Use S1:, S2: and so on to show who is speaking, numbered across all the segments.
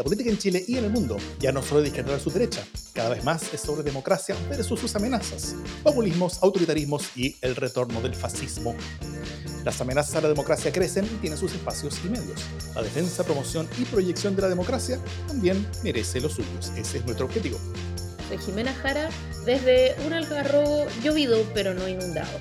S1: La política en Chile y en el mundo ya no solo de izquierda su derecha, cada vez más es sobre democracia versus sus amenazas, populismos, autoritarismos y el retorno del fascismo. Las amenazas a la democracia crecen y tienen sus espacios y medios. La defensa, promoción y proyección de la democracia también merece los suyos. Ese es nuestro objetivo.
S2: Soy Jimena Jara desde un algarrobo llovido pero no inundado.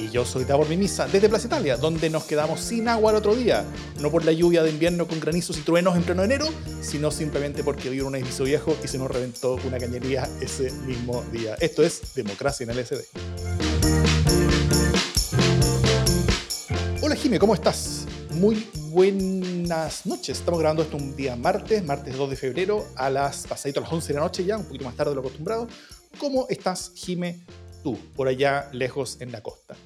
S1: Y yo soy Davor Mimisa, desde Plaza Italia, donde nos quedamos sin agua el otro día. No por la lluvia de invierno con granizos y truenos en pleno enero, sino simplemente porque vino un edificio viejo y se nos reventó una cañería ese mismo día. Esto es Democracia en el SD. Hola Jime, ¿cómo estás? Muy buenas noches. Estamos grabando esto un día martes, martes 2 de febrero, a las pasadito a las 11 de la noche ya, un poquito más tarde de lo acostumbrado. ¿Cómo estás, Jime, tú, por allá lejos en la costa?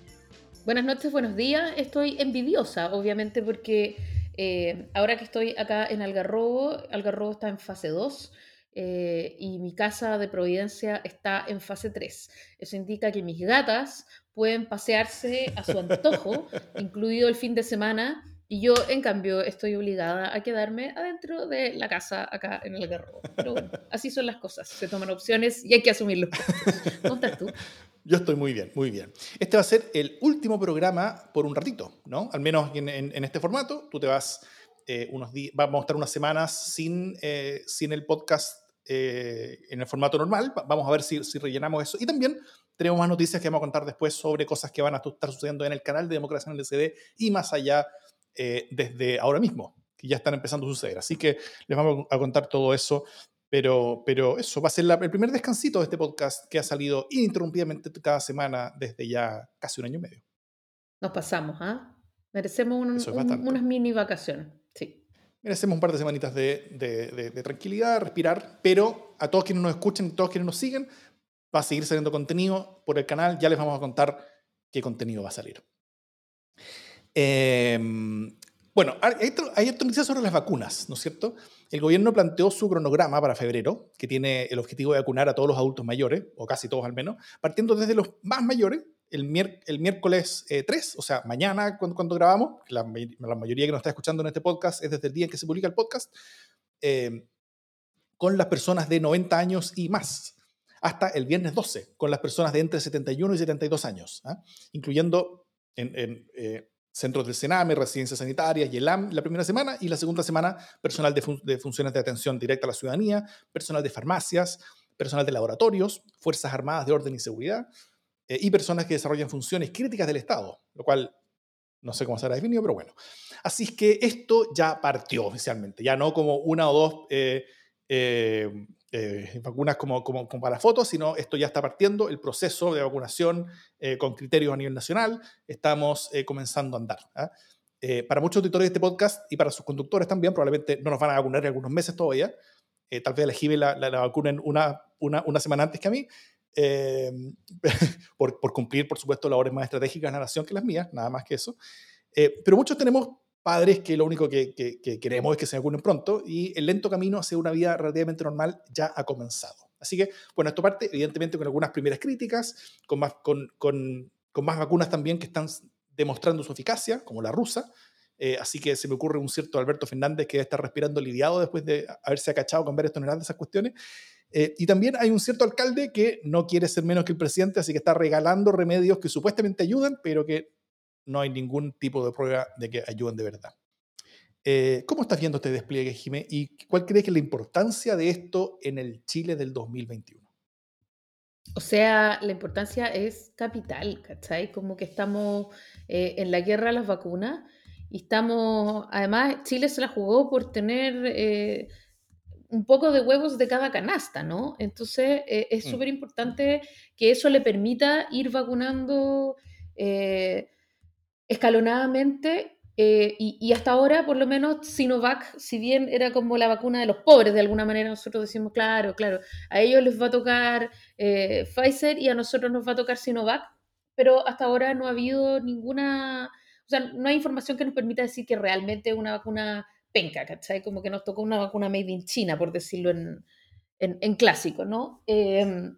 S2: Buenas noches, buenos días. Estoy envidiosa, obviamente, porque eh, ahora que estoy acá en Algarrobo, Algarrobo está en fase 2 eh, y mi casa de Providencia está en fase 3. Eso indica que mis gatas pueden pasearse a su antojo, incluido el fin de semana, y yo, en cambio, estoy obligada a quedarme adentro de la casa acá en Algarrobo. Pero bueno, así son las cosas. Se toman opciones y hay que asumirlo. ¿Cómo estás tú?
S1: Yo estoy muy bien, muy bien. Este va a ser el último programa por un ratito, ¿no? Al menos en, este formato. Tú te vas eh, unos días, vamos a estar unas semanas sin, eh, sin el podcast eh, en el formato normal. Vamos a ver si, si, rellenamos eso. Y también tenemos más noticias que vamos a contar después sobre cosas que van a estar sucediendo en el canal de Democracia en el CD y más allá desde ahora mismo, que ya están empezando a suceder. Así que les vamos a contar todo eso pero, pero eso va a ser el primer descansito de este podcast que ha salido ininterrumpidamente cada semana desde ya casi un año y medio.
S2: Nos pasamos, ¿ah? Merecemos unas mini vacaciones, sí.
S1: Merecemos un par de semanitas de, de, de, tranquilidad, respirar, pero a todos quienes nos escuchen, a todos quienes nos siguen, va a seguir saliendo contenido por el canal. Ya les vamos a contar qué contenido va a salir. Eh, bueno, hay, hay noticias sobre las vacunas, ¿no es cierto? El gobierno planteó su cronograma para febrero, que tiene el objetivo de vacunar a todos los adultos mayores, o casi todos al menos, partiendo desde los más mayores, el, miércoles 3, eh, o sea, mañana cuando, grabamos, la, la, mayoría que nos está escuchando en este podcast es desde el día en que se publica el podcast, eh, con las personas de 90 años y más, hasta el viernes 12, con las personas de entre 71 y 72 años, ¿ah? incluyendo en, en eh, centros del Sename, residencias sanitarias y el AM la primera semana y la segunda semana personal de, funciones de atención directa a la ciudadanía, personal de farmacias, personal de laboratorios, Fuerzas Armadas de Orden y Seguridad eh, y personas que desarrollan funciones críticas del Estado, lo cual no sé cómo será definido, pero bueno. Así es que esto ya partió oficialmente, ya no como una o dos eh, eh, eh, vacunas como, como, para fotos, sino esto ya está partiendo, el proceso de vacunación eh, con criterios a nivel nacional, estamos eh, comenzando a andar. ¿ah? para muchos auditores de este podcast y para sus conductores también, probablemente no nos van a vacunar en algunos meses todavía, tal vez la GIBE la, la, vacunen una, una, una, semana antes que a mí, por, por, cumplir, por supuesto, labores más estratégicas de la nación que las mías, nada más que eso. pero muchos tenemos padres que lo único que, queremos es que se vacunen pronto y el lento camino hacia una vida relativamente normal ya ha comenzado. Así que, bueno, esto parte evidentemente con algunas primeras críticas, con más, con, con, con más vacunas también que están demostrando su eficacia, como la rusa. Eh, así que se me ocurre un cierto Alberto Fernández que está respirando aliviado después de haberse acachado con varias toneladas de esas cuestiones. Eh, y también hay un cierto alcalde que no quiere ser menos que el presidente, así que está regalando remedios que supuestamente ayudan, pero que no hay ningún tipo de prueba de que ayuden de verdad. Eh, ¿Cómo estás viendo este despliegue, Jimé? ¿Y cuál crees que es la importancia de esto en el Chile del 2021?
S2: O sea, la importancia es capital, ¿cachai? Como que estamos eh, en la guerra a las vacunas y estamos, además, Chile se la jugó por tener eh, un poco de huevos de cada canasta, ¿no? Entonces, es mm. súper importante que eso le permita ir vacunando escalonadamente eh, y, hasta ahora, por lo menos, Sinovac, si bien era como la vacuna de los pobres, de alguna manera nosotros decimos, claro, claro, a ellos les va a tocar eh, Pfizer y a nosotros nos va a tocar Sinovac, pero hasta ahora no ha habido ninguna, o sea, no hay información que nos permita decir que realmente una vacuna penca, ¿cachai? Como que nos tocó una vacuna made in China, por decirlo en, en, clásico, ¿no? Em,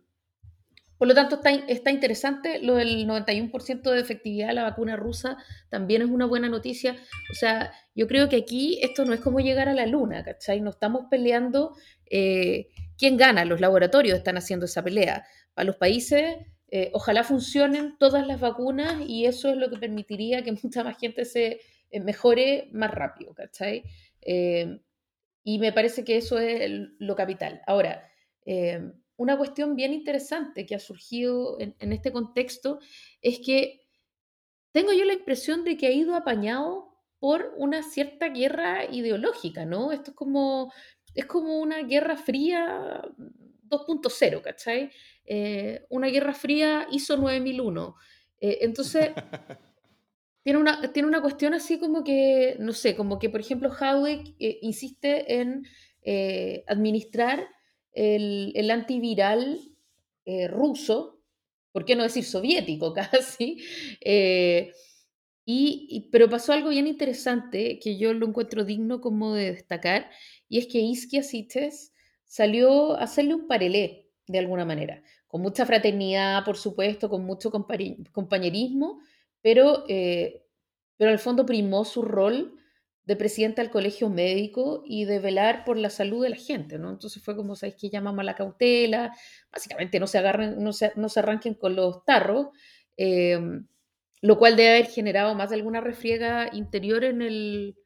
S2: Por lo tanto, está, está interesante lo del 91% de efectividad de la vacuna rusa, también es una buena noticia. O sea, yo creo que aquí esto no es como llegar a la luna, ¿cachai? No estamos peleando eh, quién gana, los laboratorios están haciendo esa pelea. Para los países, eh, ojalá funcionen todas las vacunas y eso es lo que permitiría que mucha más gente se eh, mejore más rápido, ¿cachai? y me parece que eso es lo capital. Ahora, una cuestión bien interesante que ha surgido en, este contexto es que tengo yo la impresión de que ha ido apañado por una cierta guerra ideológica, ¿no? Esto es como, es como una guerra fría 2.0, ¿cachai? Eh, una guerra fría ISO 9001. Eh, entonces, tiene una, tiene una cuestión así como que, no sé, como que, por ejemplo, Howard eh, insiste en administrar el, antiviral eh, ruso, ¿por qué no decir soviético casi? Eh, y, pero pasó algo bien interesante que yo lo encuentro digno como de destacar, y es que Iskia Sites salió a hacerle un parelé, de alguna manera, con mucha fraternidad, por supuesto, con mucho compañerismo, pero, eh, pero al fondo primó su rol de presidente del colegio médico y de velar por la salud de la gente, ¿no? Entonces fue como, ¿sabéis que llamamos a la cautela? Básicamente no se agarren, no se, no se arranquen con los tarros, em, lo cual debe haber generado más de alguna refriega interior en el,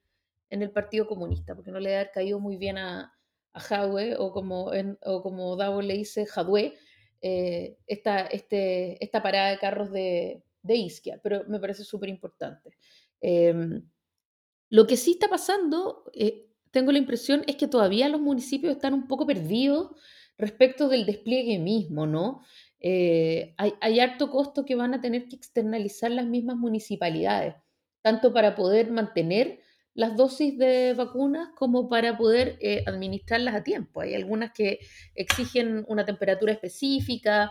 S2: en el Partido Comunista, porque no le debe haber caído muy bien a, a o como, en, o como Davo le dice, Jadwe, eh, esta, este, esta parada de carros de, de Isquia, pero me parece súper importante. Em, lo que sí está pasando, eh, tengo la impresión, es que todavía los municipios están un poco perdidos respecto del despliegue mismo, ¿no? Eh, hay, harto costo que van a tener que externalizar las mismas municipalidades, tanto para poder mantener las dosis de vacunas como para poder eh, administrarlas a tiempo. Hay algunas que exigen una temperatura específica,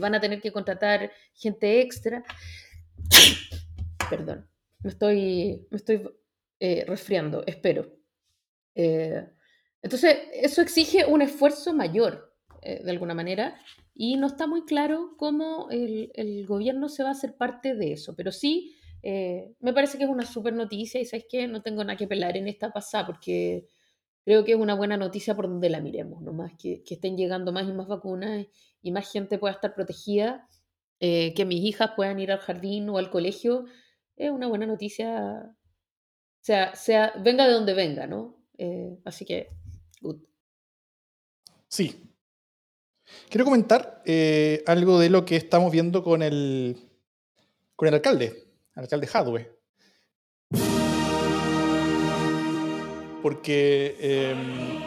S2: van a tener que contratar gente extra. Perdón, estoy, me estoy eh, resfriando, espero. Eh, entonces, eso exige un esfuerzo mayor, eh, de alguna manera, y no está muy claro cómo el, el, gobierno se va a hacer parte de eso, pero sí, me parece que es una súper noticia y sabes que no tengo nada que pelar en esta pasada porque creo que es una buena noticia por donde la miremos, nomás que, que estén llegando más y más vacunas y más gente pueda estar protegida, que mis hijas puedan ir al jardín o al colegio, es una buena noticia sea, sea, venga de donde venga, ¿no? Eh, así que, good.
S1: Sí. Quiero comentar eh, algo de lo que estamos viendo con el, con el alcalde, el alcalde Hadwe. Porque, em,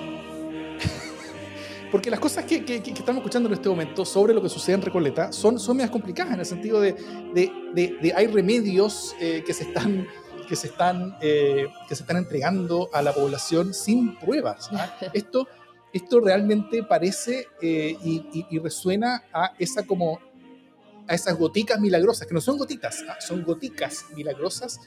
S1: porque las cosas que, que, estamos escuchando en este momento sobre lo que sucede en Recoleta son, son complicadas en el sentido de, de, de, hay remedios eh, que se están que se están, eh, que se están entregando a la población sin pruebas. ¿ah? Esto, esto realmente parece eh, y, resuena a esa como a esas goticas milagrosas, que no son gotitas, ¿ah? son goticas milagrosas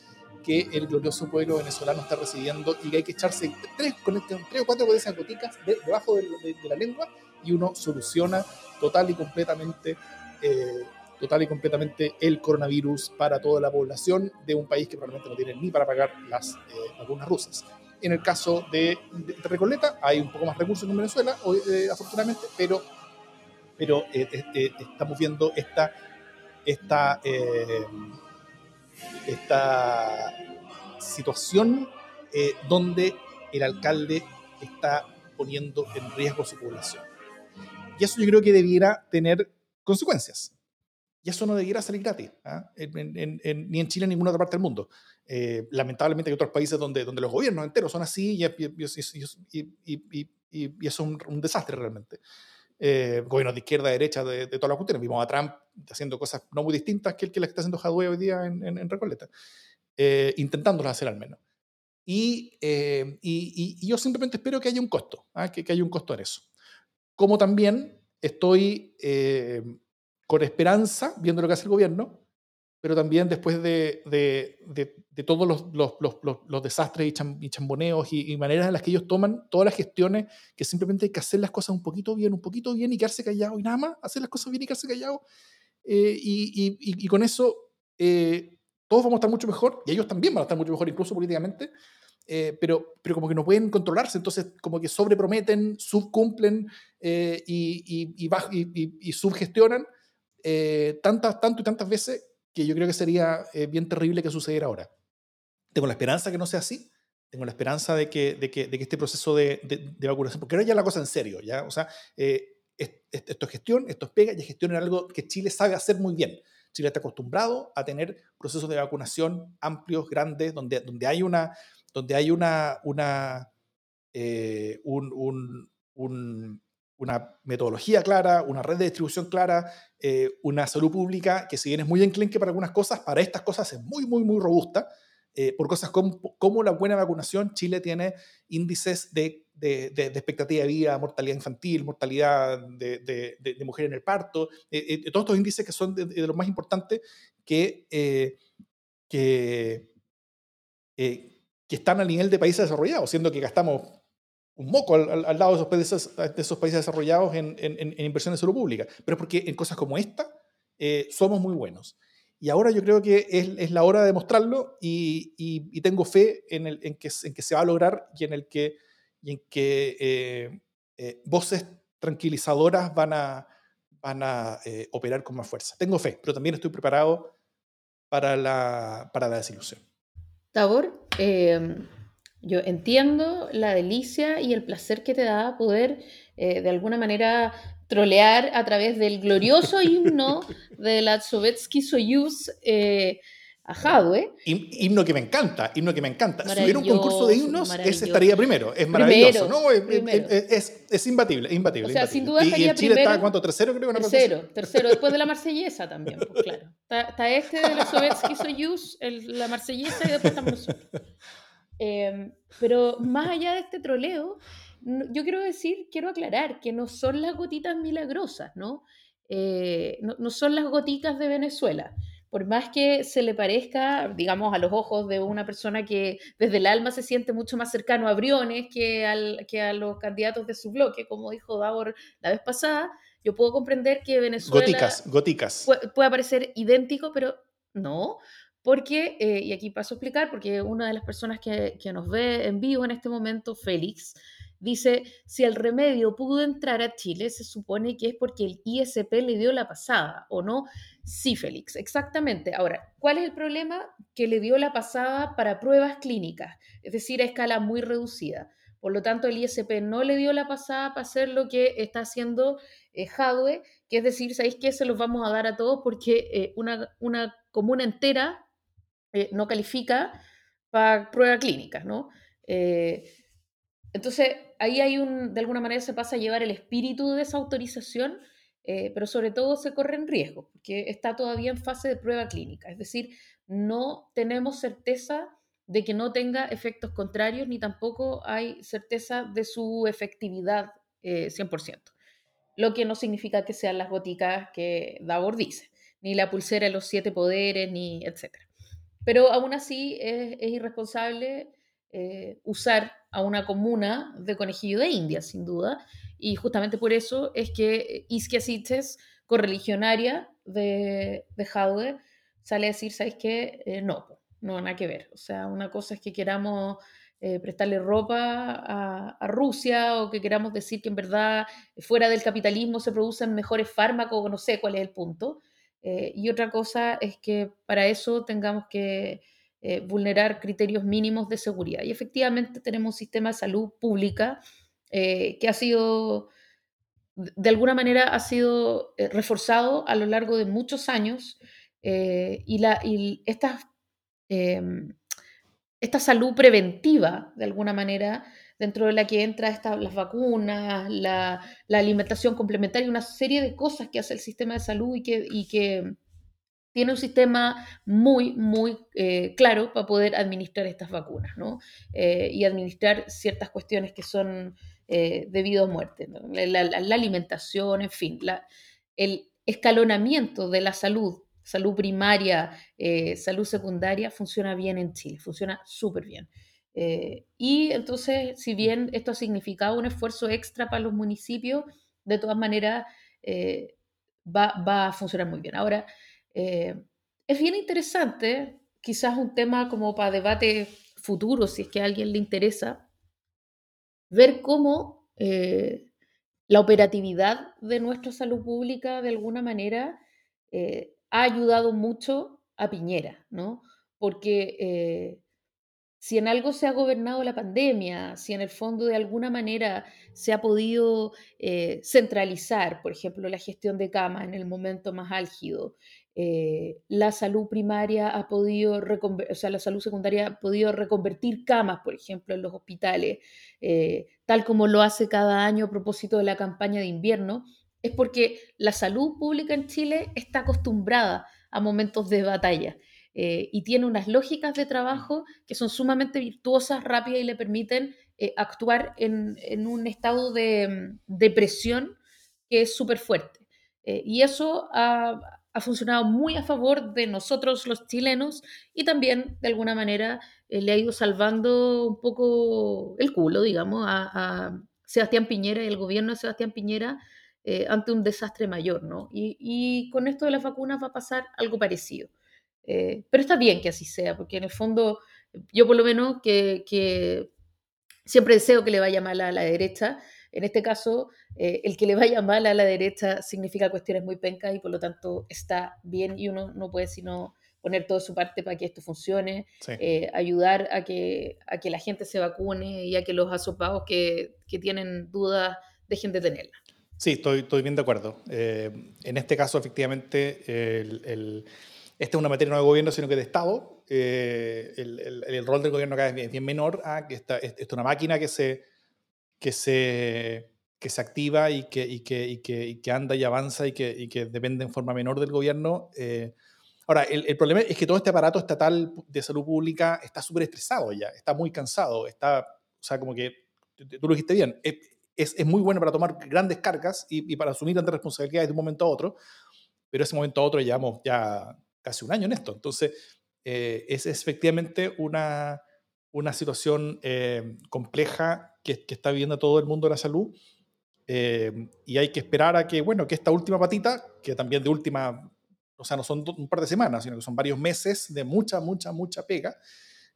S1: que el glorioso pueblo venezolano está recibiendo y que hay que echarse tres, con este, tres o cuatro de esas goticas debajo de, la lengua y uno soluciona total y completamente eh, total y completamente el coronavirus para toda la población de un país que probablemente no tiene ni para pagar las eh, vacunas rusas. En el caso de, Recoleta hay un poco más recursos en Venezuela, eh, afortunadamente, pero, pero eh, estamos viendo esta, esta, esta situación donde el alcalde está poniendo en riesgo su población. Y eso yo creo que debiera tener consecuencias. Y eso no debiera salir gratis, ¿ah? ni en Chile ni en ninguna otra parte del mundo. Eh, lamentablemente hay otros países donde, donde los gobiernos enteros son así y, y, y, eso es un, desastre realmente. Eh, gobiernos de izquierda, derecha, de, de todas las cuestiones. Vimos a Trump haciendo cosas no muy distintas que el que la está haciendo Jadwe hoy día en, en, Recoleta, eh, intentándolas hacer al menos. Y, eh, y, yo simplemente espero que haya un costo, ¿ah? que, que, haya un costo en eso. Como también estoy con esperanza, viendo lo que hace el gobierno, pero también después de, de, todos los, los, los, los, desastres y, chamboneos y, maneras en las que ellos toman todas las gestiones, que simplemente hay que hacer las cosas un poquito bien, un poquito bien y quedarse callado y nada más, hacer las cosas bien y quedarse callado. Eh, y, y, con eso eh, todos vamos a estar mucho mejor, y ellos también van a estar mucho mejor, incluso políticamente, eh, pero, pero como que no pueden controlarse, entonces como que sobreprometen, subcumplen y, y, y, subgestionan tantas, tanto y tantas veces que yo creo que sería eh, bien terrible que sucediera ahora. Tengo la esperanza que no sea así, tengo la esperanza de que, de que, de que este proceso de, de, vacunación, porque ahora ya la cosa en serio, ¿ya? O sea, eh, esto es gestión, esto es pega, y gestión es algo que Chile sabe hacer muy bien. Chile está acostumbrado a tener procesos de vacunación amplios, grandes, donde, donde hay una, donde hay una, una eh, un, un, un, una metodología clara, una red de distribución clara, eh, una salud pública que si bien es muy enclenque para algunas cosas, para estas cosas es muy, muy, muy robusta. Eh, por cosas como, la buena vacunación, Chile tiene índices de, expectativa de vida, mortalidad infantil, mortalidad de, de mujer en el parto, eh, todos estos índices que son de, los más importantes que, que, que están al nivel de países desarrollados, siendo que gastamos un moco al, lado de esos, países, de esos países desarrollados en, en, en, inversión de salud pública, pero porque en cosas como esta eh, somos muy buenos. Y ahora yo creo que es, es la hora de demostrarlo y, y, tengo fe en, el, en, que, en que se va a lograr y en, el que, y en que eh, eh, voces tranquilizadoras van a, van a operar con más fuerza. Tengo fe, pero también estoy preparado para la, para la desilusión.
S2: Tabor, yo entiendo la delicia y el placer que te da poder eh, de alguna manera trolear a través del glorioso himno de la Sovietsky Soyuz eh, a Jadwe.
S1: Himno que me encanta, himno que me encanta. Si hubiera un concurso de himnos, ese estaría primero. Es maravilloso, ¿no? Es, es, imbatible, es imbatible.
S2: O sea,
S1: sin
S2: duda estaría y
S1: en Chile está, ¿cuánto? ¿Tercero, creo?
S2: tercero, tercero, después de la marsellesa también, pues claro. Está, este de la Sovietsky Soyuz, la marsellesa y después estamos nosotros. Em, pero más allá de este troleo, yo quiero decir, quiero aclarar que no son las gotitas milagrosas, ¿no? Eh, no, no, son las gotitas de Venezuela. Por más que se le parezca, digamos, a los ojos de una persona que desde el alma se siente mucho más cercano a Briones que, al, que a los candidatos de su bloque, como dijo Davor la vez pasada, yo puedo comprender que Venezuela...
S1: Goticas, goticas.
S2: Puede parecer idéntico, pero no, porque, eh, y aquí paso a explicar, porque una de las personas que, nos ve en vivo en este momento, Félix, dice, si el remedio pudo entrar a Chile, se supone que es porque el ISP le dio la pasada, ¿o no? Sí, Félix, exactamente. Ahora, ¿cuál es el problema? Que le dio la pasada para pruebas clínicas, es decir, a escala muy reducida. Por lo tanto, el ISP no le dio la pasada para hacer lo que está haciendo eh, que es decir, ¿sabéis qué? Se los vamos a dar a todos porque eh, una, una comuna entera eh, no califica para pruebas clínicas, ¿no? Eh, entonces, ahí hay un, de alguna manera se pasa a llevar el espíritu de esa autorización, eh, pero sobre todo se corre en riesgo, porque está todavía en fase de prueba clínica, es decir, no tenemos certeza de que no tenga efectos contrarios, ni tampoco hay certeza de su efectividad 100%, lo que no significa que sean las goticas que Davor dice, ni la pulsera de los siete poderes, ni etcétera. Pero aún así es, irresponsable eh, usar a una comuna de conejillo de India, sin duda. Y justamente por eso es que Isquia correligionaria de, de sale a decir, ¿sabes qué? Eh, no, no, nada que ver. O sea, una cosa es que queramos eh, prestarle ropa a, Rusia o que queramos decir que en verdad fuera del capitalismo se producen mejores fármacos, no sé cuál es el punto. Eh, y otra cosa es que para eso tengamos que eh, vulnerar criterios mínimos de seguridad. Y efectivamente tenemos un sistema de salud pública eh, que ha sido, de alguna manera, ha sido reforzado a lo largo de muchos años y, la, esta, em, esta salud preventiva, de alguna manera, dentro de la que entra esta, las vacunas, la, alimentación complementaria, una serie de cosas que hace el sistema de salud y que, y que tiene un sistema muy, muy eh, claro para poder administrar estas vacunas ¿no? Eh, y administrar ciertas cuestiones que son eh, debido a muerte, la, alimentación, en fin, el escalonamiento de la salud salud primaria, eh, salud secundaria, funciona bien en Chile, funciona súper bien. Eh, y entonces, si bien esto ha significado un esfuerzo extra para los municipios, de todas maneras va, a funcionar muy bien. Ahora, es bien interesante, quizás un tema como para debate futuro, si es que a alguien le interesa, ver cómo la operatividad de nuestra salud pública de alguna manera eh, ha ayudado mucho a Piñera, ¿no? Porque eh, si en algo se ha gobernado la pandemia, si en el fondo de alguna manera se ha podido eh, centralizar, por ejemplo, la gestión de camas en el momento más álgido, eh, la salud primaria ha podido, o sea, la salud secundaria ha podido reconvertir camas, por ejemplo, en los hospitales, eh, tal como lo hace cada año a propósito de la campaña de invierno, es porque la salud pública en Chile está acostumbrada a momentos de batalla. Eh, y tiene unas lógicas de trabajo que son sumamente virtuosas, rápidas y le permiten actuar en, un estado de, de presión que es súper fuerte. y eso ha, ha funcionado muy a favor de nosotros los chilenos y también de alguna manera eh, le ha ido salvando un poco el culo, digamos, a, Sebastián Piñera y el gobierno de Sebastián Piñera eh, ante un desastre mayor, ¿no? Y, con esto de las vacunas va a pasar algo parecido. Eh, pero está bien que así sea, porque en el fondo yo por lo menos que, que siempre deseo que le vaya mal a la derecha, en este caso, eh, el que le vaya mal a la derecha significa cuestiones muy pencas y por lo tanto está bien y uno no puede sino poner toda su parte para que esto funcione, eh, ayudar a que, a que la gente se vacune y a que los asopados que, que tienen dudas dejen de tenerla.
S1: Sí, estoy, estoy bien de acuerdo. Eh, en este caso, efectivamente, el, esta es una materia no de gobierno, sino que de Estado. el, el, rol del gobierno acá es bien, menor a que esta, es una máquina que se que se, que se activa y que, y que, y que, y que anda y avanza y que, y que, depende en forma menor del gobierno. Eh, ahora, el, el, problema es que todo este aparato estatal de salud pública está súper estresado ya, está muy cansado, está, o sea, como que, tú lo dijiste bien, es, es muy bueno para tomar grandes cargas y, para asumir grandes responsabilidades de un momento a otro, pero ese momento a otro llevamos ya casi un año en esto. Entonces, eh, es efectivamente una, una situación eh, compleja que, está viviendo todo el mundo de la salud. Eh, y hay que esperar a que, bueno, que esta última patita, que también de última, o sea, no son un par de semanas, sino que son varios meses de mucha, mucha, mucha pega,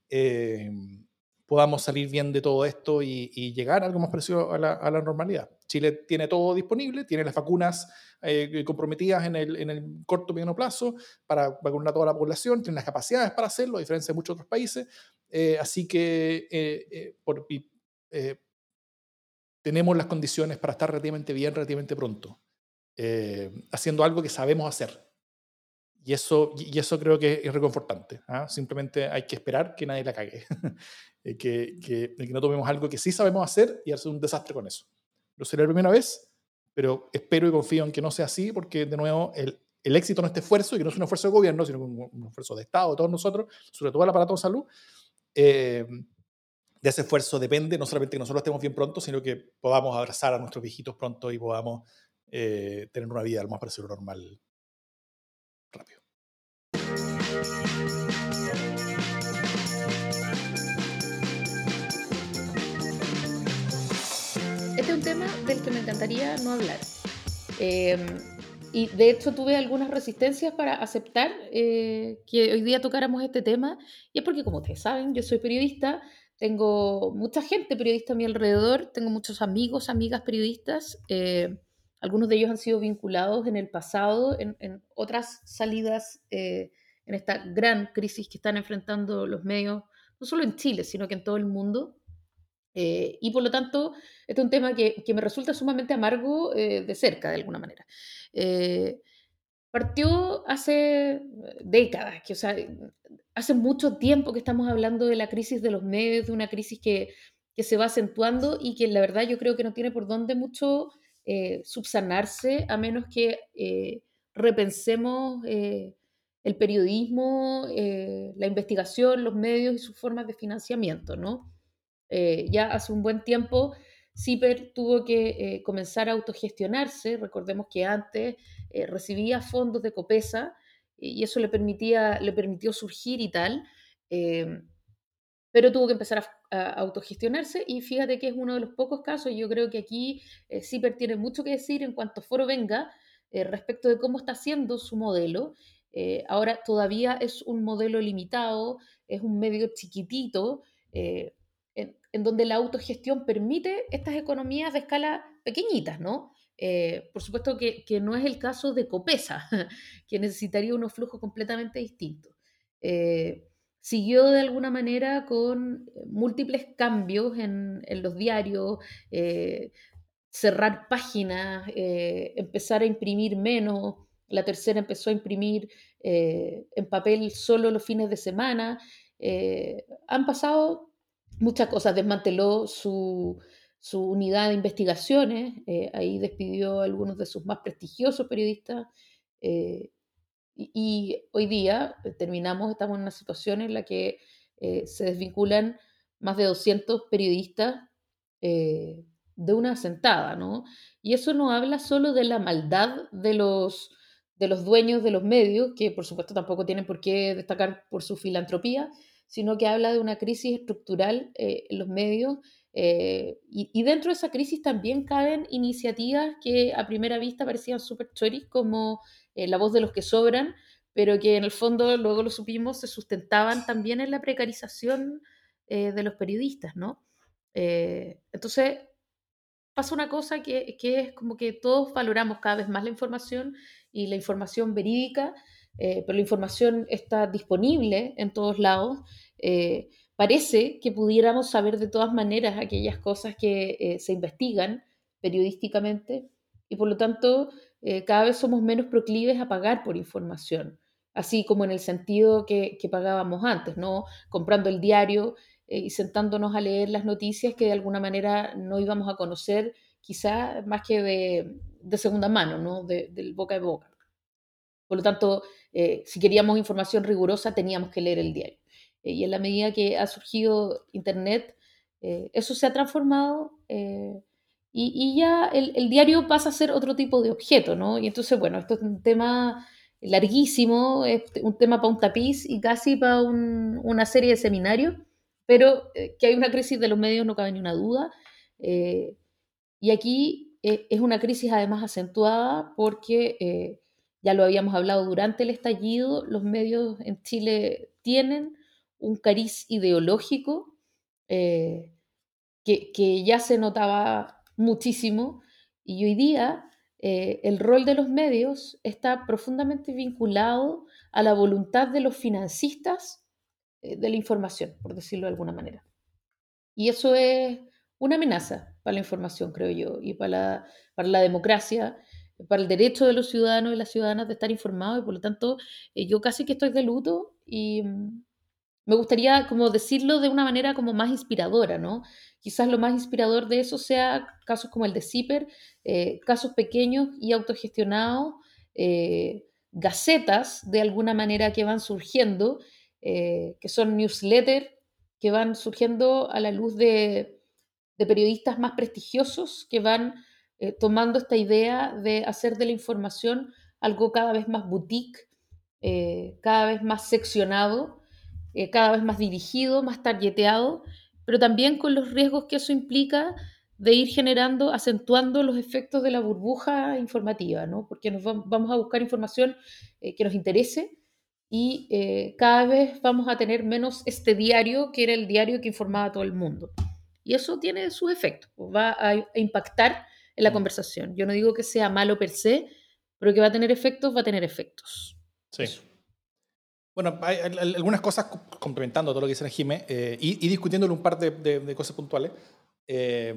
S1: eh, podamos salir bien de todo esto y, llegar a algo más parecido a la, normalidad. Chile tiene todo disponible, tiene las vacunas eh, comprometidas en el, en el corto mediano plazo para vacunar a toda la población, tiene las capacidades para hacerlo, a diferencia de muchos otros países. así que eh, tenemos las condiciones para estar relativamente bien, relativamente pronto, eh, haciendo algo que sabemos hacer. Y eso, y eso creo que es reconfortante. ¿ah? Simplemente hay que esperar que nadie la cague. que, que, que, no tomemos algo que sí sabemos hacer y hacer un desastre con eso. Lo será la primera vez, pero espero y confío en que no sea así, porque de nuevo el, el éxito en este esfuerzo, y que no es un esfuerzo de gobierno, sino un, un esfuerzo de Estado, de todos nosotros, sobre todo el aparato de salud, eh, de ese esfuerzo depende no solamente que nosotros estemos bien pronto, sino que podamos abrazar a nuestros viejitos pronto y podamos eh, tener una vida lo más parecido normal.
S2: Este es un tema del que me encantaría no hablar. Em, y de hecho tuve algunas resistencias para aceptar eh, que hoy día tocáramos este tema. Y es porque, como ustedes saben, yo soy periodista, tengo mucha gente periodista a mi alrededor, tengo muchos amigos, amigas periodistas. Eh, algunos de ellos han sido vinculados en el pasado, en, otras salidas, eh, en esta gran crisis que están enfrentando los medios, no solo en Chile, sino que en todo el mundo. Eh, y por lo tanto, este es un tema que, que me resulta sumamente amargo de cerca, de alguna manera. partió hace décadas, que, o sea, hace mucho tiempo que estamos hablando de la crisis de los medios, de una crisis que, se va acentuando y que la verdad yo creo que no tiene por dónde mucho eh, subsanarse a menos que eh, repensemos eh, el periodismo, la investigación, los medios y sus formas de financiamiento, ¿no? ya hace un buen tiempo CIPER tuvo que comenzar a autogestionarse, recordemos que antes recibía fondos de COPESA, y eso le, permitía, le permitió surgir y tal, eh, pero tuvo que empezar a, autogestionarse y fíjate que es uno de los pocos casos, yo creo que aquí eh, CIPER tiene mucho que decir en cuanto foro venga eh, respecto de cómo está haciendo su modelo. Ahora todavía es un modelo limitado, es un medio chiquitito, en, en, donde la autogestión permite estas economías de escala pequeñitas, ¿no? Eh, por supuesto que, no es el caso de Copesa, que necesitaría unos flujos completamente distintos. Eh, siguió de alguna manera con múltiples cambios en, los diarios, eh, cerrar páginas, empezar a imprimir menos, la tercera empezó a imprimir en papel solo los fines de semana. han pasado muchas cosas, desmanteló su, su unidad de investigaciones, eh, ahí despidió a algunos de sus más prestigiosos periodistas eh, y, hoy día eh, terminamos, estamos en una situación en la que se desvinculan más de 200 periodistas de una sentada, ¿no? Y eso no habla solo de la maldad de los, de los dueños de los medios, que por supuesto tampoco tienen por qué destacar por su filantropía, sino que habla de una crisis estructural en los medios eh, y, dentro de esa crisis también caben iniciativas que a primera vista parecían súper choris, como eh, La voz de los que sobran, pero que en el fondo, luego lo supimos, se sustentaban también en la precarización eh, de los periodistas, ¿no? entonces, pasa una cosa que, que, es como que todos valoramos cada vez más la información y la información verídica, pero la información está disponible en todos lados parece que pudiéramos saber de todas maneras aquellas cosas que eh, se investigan periodísticamente y por lo tanto eh, cada vez somos menos proclives a pagar por información, así como en el sentido que, pagábamos antes, ¿no? comprando el diario eh, y sentándonos a leer las noticias que de alguna manera no íbamos a conocer quizá más que de, segunda mano, ¿no? de, del boca a boca. Por lo tanto, si queríamos información rigurosa teníamos que leer el diario. Eh, y en la medida que ha surgido Internet, eh, eso se ha transformado eh, y, ya el, diario pasa a ser otro tipo de objeto, ¿no? Y entonces, bueno, esto es un tema larguísimo, es un tema para un tapiz y casi para una serie de seminarios, pero que hay una crisis de los medios no cabe ni una duda. Y aquí es una crisis además acentuada porque, ya lo habíamos hablado durante el estallido, los medios en Chile tienen un cariz ideológico eh, que, ya se notaba muchísimo y hoy día eh, el rol de los medios está profundamente vinculado a la voluntad de los financistas eh, de la información, por decirlo de alguna manera. Y eso es una amenaza para la información, creo yo, y para la, para la democracia, para el derecho de los ciudadanos y las ciudadanas de estar informados, y por lo tanto yo casi que estoy de luto y, mm, me gustaría como decirlo de una manera como más inspiradora, ¿no? Quizás lo más inspirador de eso sea casos como el de CIPER, eh, casos pequeños y autogestionados, eh, gacetas de alguna manera que van surgiendo, eh, que son newsletters que van surgiendo a la luz de, de periodistas más prestigiosos que van tomando esta idea de hacer de la información algo cada vez más boutique, cada vez más seccionado eh, cada vez más dirigido, más targeteado, pero también con los riesgos que eso implica de ir generando, acentuando los efectos de la burbuja informativa, ¿no? porque nos vamos a buscar información eh, que nos interese y eh, cada vez vamos a tener menos este diario que era el diario que informaba a todo el mundo. Y eso tiene sus efectos, pues va a, impactar en la mm. conversación. Yo no digo que sea malo per se, pero que va a tener efectos, va a tener efectos.
S1: Sí. Bueno, hay, algunas cosas complementando todo lo que dice Jime eh, y, y, discutiéndole un par de, cosas puntuales. Eh,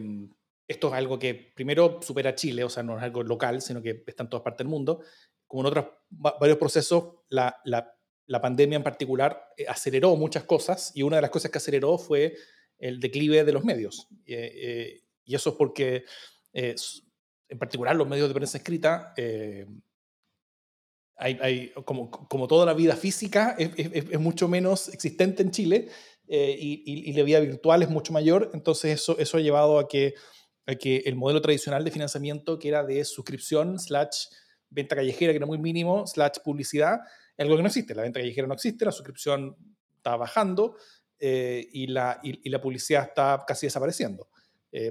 S1: esto es algo que primero supera Chile, o sea, no es algo local, sino que está en todas partes del mundo. Como en otros varios procesos, la, la, la pandemia en particular eh, aceleró muchas cosas y una de las cosas que aceleró fue el declive de los medios. y eso es porque, en particular, los medios de prensa escrita hay, como, toda la vida física es, mucho menos existente en Chile eh, y, y, la vida virtual es mucho mayor, entonces eso, eso ha llevado a que, a que el modelo tradicional de financiamiento, que era de suscripción, slash venta callejera, que era muy mínimo, slash publicidad, algo que no existe. La venta callejera no existe, la suscripción está bajando y, la, y, la publicidad está casi desapareciendo,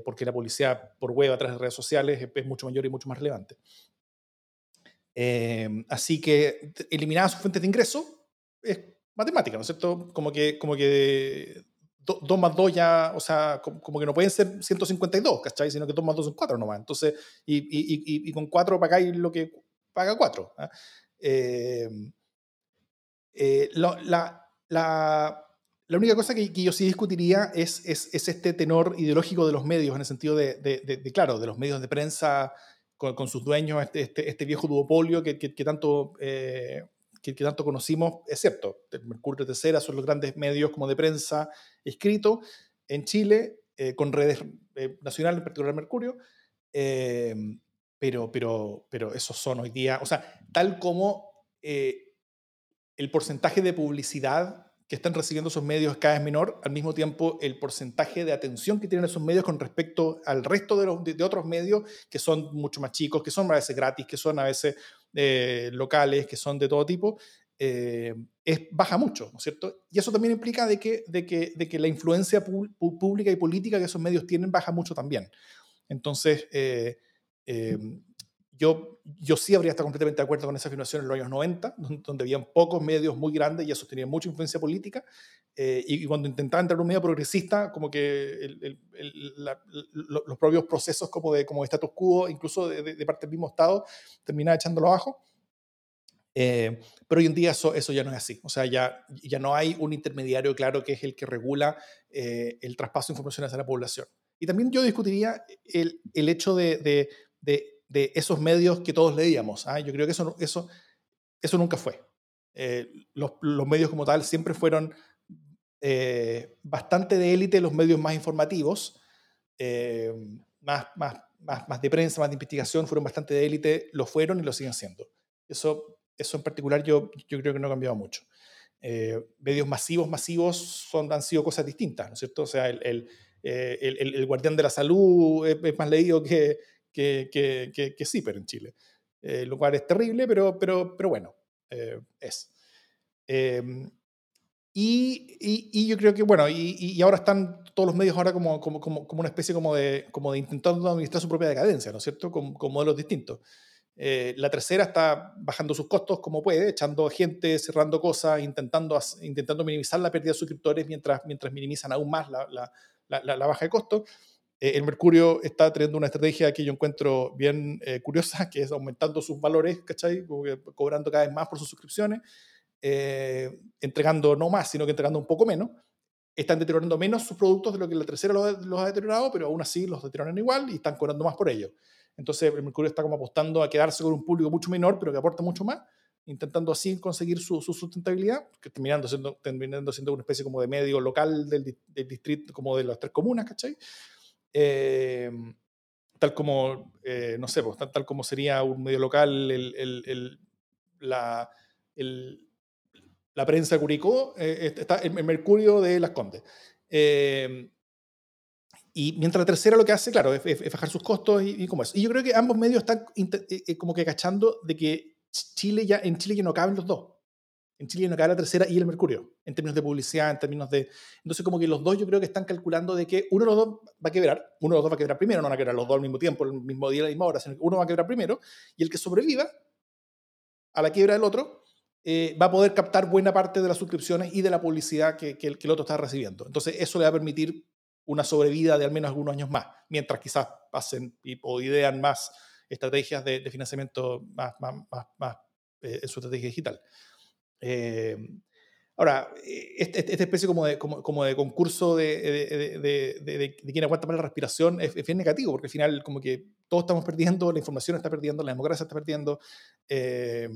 S1: porque la publicidad por web a través de redes sociales es, mucho mayor y mucho más relevante. así que eliminar sus fuentes de ingreso es matemática, ¿no es cierto? Como que, como que 2 más 2 ya, o sea, como, que no pueden ser 152, ¿cachai? Sino que 2 más 2 son 4 nomás. Entonces, y, y, y, con 4 pagáis lo que paga 4. ¿ah? Eh, eh, la, la, la, única cosa que, yo sí discutiría es, es, es, este tenor ideológico de los medios, en el sentido de, claro, de los medios de prensa con, sus dueños, este, este, este, viejo duopolio que, tanto eh, que, tanto conocimos, es Mercurio de Cera son los grandes medios como de prensa escrito en Chile, eh, con redes eh, nacionales, en particular Mercurio, pero, pero, pero esos son hoy día, o sea, tal como el porcentaje de publicidad que están recibiendo esos medios cada vez menor, al mismo tiempo el porcentaje de atención que tienen esos medios con respecto al resto de, los, de, otros medios que son mucho más chicos, que son a veces gratis, que son a veces eh, locales, que son de todo tipo, eh, es, baja mucho, ¿no es cierto? Y eso también implica de que, de que, de que la influencia pública y política que esos medios tienen baja mucho también. Entonces, eh, yo, yo sí habría estado completamente de acuerdo con esa afirmación en los años 90, donde habían pocos medios muy grandes y eso tenía mucha influencia política. Eh, y, cuando intentaba entrar en un medio progresista, como que los propios procesos como de, como de status quo, incluso de, parte del mismo Estado, terminaba echándolo abajo. Eh, pero hoy en día eso, eso ya no es así. O sea, ya, ya no hay un intermediario claro que es el que regula eh, el traspaso de información hacia la población. Y también yo discutiría el, el hecho de, de, de esos medios que todos leíamos. ¿ah? Yo creo que eso, eso, eso nunca fue. Eh, los, los, medios como tal siempre fueron eh, bastante de élite, los medios más informativos, eh, más, más, más, más, de prensa, más de investigación, fueron bastante de élite, lo fueron y lo siguen siendo. Eso, eso en particular yo, yo creo que no ha cambiado mucho. medios masivos, masivos son, han sido cosas distintas, ¿no es cierto? O sea, el, el, el, guardián de la salud es más leído que, que, que, que, CIPER en Chile, eh, lo cual es terrible, pero, pero, pero bueno, eh, es. Em, y, y, yo creo que, bueno, y, y, ahora están todos los medios ahora como, como, como, como, una especie como de, como de intentando administrar su propia decadencia, ¿no es cierto? Con, con modelos distintos. Eh, la tercera está bajando sus costos como puede, echando gente, cerrando cosas, intentando, intentando minimizar la pérdida de suscriptores mientras, mientras minimizan aún más la, la, la, la baja de costos. Eh, el Mercurio está teniendo una estrategia que yo encuentro bien eh, curiosa, que es aumentando sus valores, ¿cachai? Cobrando cada vez más por sus suscripciones, eh, entregando no más, sino que entregando un poco menos. Están deteriorando menos sus productos de lo que la tercera los, ha deteriorado, pero aún así los deterioran igual y están cobrando más por ello. Entonces, el Mercurio está como apostando a quedarse con un público mucho menor, pero que aporta mucho más, intentando así conseguir su, sustentabilidad, que terminando siendo, terminando siendo una especie como de medio local del, del distrito, como de las tres comunas, ¿cachai? Em, tal como, eh, no sé, pues, tal, como sería un medio local, el, el, la, la, prensa Curicó, eh, está el, Mercurio de Las Condes. Em, y mientras la tercera lo que hace, claro, es, bajar sus costos y, como eso. Y yo creo que ambos medios están eh, como que cachando de que Chile ya, en Chile ya no caben los dos en Chile no cae la tercera y el Mercurio, en términos de publicidad, en términos de... Entonces como que los dos yo creo que están calculando de que uno de los dos va a quebrar, uno de los dos va a quebrar primero, no van a quebrar los dos al mismo tiempo, el mismo día, la misma hora, sino que uno va a quebrar primero y el que sobreviva a la quiebra del otro eh, va a poder captar buena parte de las suscripciones y de la publicidad que, que, el, otro está recibiendo. Entonces eso le va a permitir una sobrevida de al menos algunos años más, mientras quizás pasen y, o idean más estrategias de, financiamiento más, más, más, eh, en su estrategia digital. Eh, ahora, eh, este, este, esta especie como de, como, como de concurso de, de, de, quien aguanta más la respiración es, bien negativo, porque al final como que todos estamos perdiendo, la información está perdiendo, la democracia está perdiendo. Eh,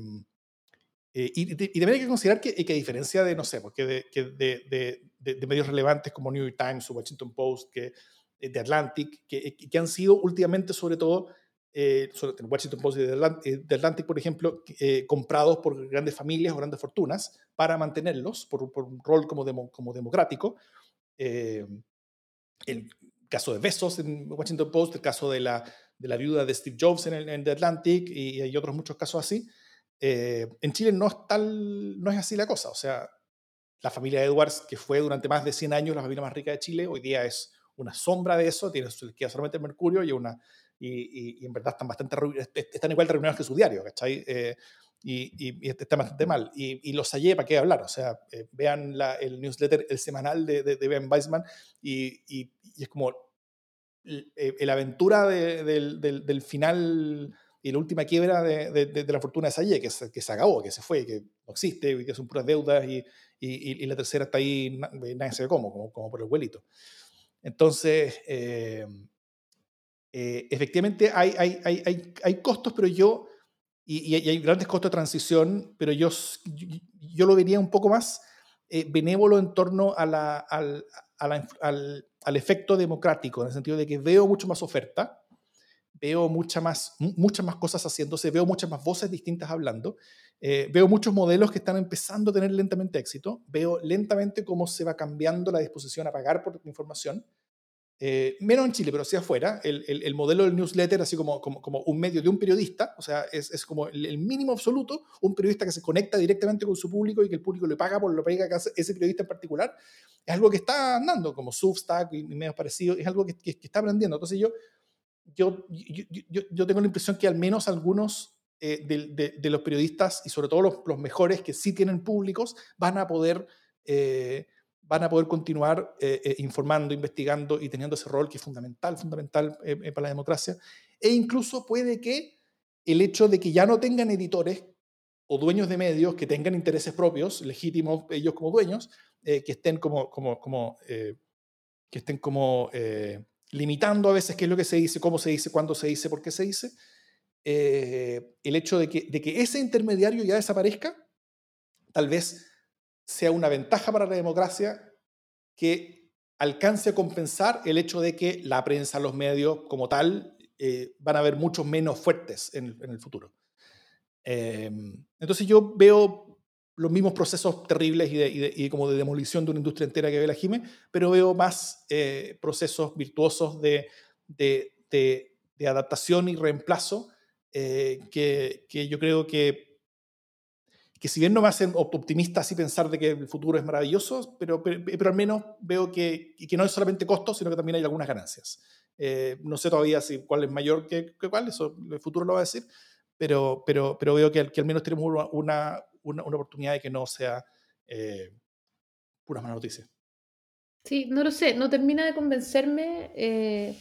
S1: y, y, también hay que considerar que, que a diferencia de, no sé, porque de, de, medios relevantes como New York Times o Washington Post, que, de Atlantic, que, que han sido últimamente sobre todo eh, el Washington Post y The Atlantic, por ejemplo, eh, comprados por grandes familias o grandes fortunas para mantenerlos por, por un rol como, como democrático. Eh, el caso de Besos en Washington Post, el caso de la, de la viuda de Steve Jobs en, el, The Atlantic y hay otros muchos casos así. en Chile no es, tal, no es así la cosa. O sea, la familia Edwards, que fue durante más de 100 años la familia más rica de Chile, hoy día es una sombra de eso, tiene, queda solamente el Mercurio y, una, y, y, en verdad están bastante están igual de reunidos que su diario, ¿cachai? Eh, y, y, están bastante mal. Y, los hallé, ¿para qué hablar? O sea, eh, vean la, el newsletter, el semanal de, de, Ben Weisman y, es como eh, la aventura del, del, del, final y la última quiebra de, la fortuna de Sayé, que, que se acabó, que se fue, que no existe, que son puras deudas y, y, la tercera está ahí, nadie sabe cómo, como, como por el vuelito. Entonces, eh, eh, efectivamente hay, hay, hay, hay, costos, pero yo, y, hay grandes costos de transición, pero yo, yo, lo vería un poco más eh, benévolo en torno a la, al, al, al, efecto democrático, en el sentido de que veo mucho más oferta, veo mucha más, muchas más cosas haciéndose, veo muchas más voces distintas hablando, veo muchos modelos que están empezando a tener lentamente éxito, veo lentamente cómo se va cambiando la disposición a pagar por información, eh, menos en Chile, pero hacia afuera, el, el, modelo del newsletter, así como, como, un medio de un periodista, o sea, es, es como el, mínimo absoluto, un periodista que se conecta directamente con su público y que el público le paga por lo que hace ese periodista en particular, es algo que está andando, como Substack y medios parecidos, es algo que, que, está aprendiendo. Entonces yo, yo, yo, yo, tengo la impresión que al menos algunos eh, de, los periodistas, y sobre todo los, los, mejores que sí tienen públicos, van a poder... Eh, van a poder continuar eh, eh, informando, investigando y teniendo ese rol que es fundamental, fundamental eh, para la democracia. E incluso puede que el hecho de que ya no tengan editores o dueños de medios que tengan intereses propios, legítimos ellos como dueños, que estén como, como, como que estén como limitando a veces qué es lo que se dice, cómo se dice, cuándo se dice, por qué se dice, el hecho de que, de que ese intermediario ya desaparezca, tal vez sea una ventaja para la democracia que alcance a compensar el hecho de que la prensa, los medios como tal, eh, van a ver muchos menos fuertes en, el futuro. Em, entonces yo veo los mismos procesos terribles y, como de demolición de una industria entera que ve la Jime, pero veo más eh, procesos virtuosos de, adaptación y reemplazo eh, que yo creo que que si bien no me hacen optimista así pensar de que el futuro es maravilloso, pero, pero, al menos veo que, que no es solamente costo, sino que también hay algunas ganancias. Eh, no sé todavía si cuál es mayor que, cuál, eso el futuro lo va a decir, pero, pero, pero veo que, que al menos tenemos una, una, una, oportunidad de que no sea eh, pura mala noticia.
S2: Sí, no lo sé, no termina de convencerme eh,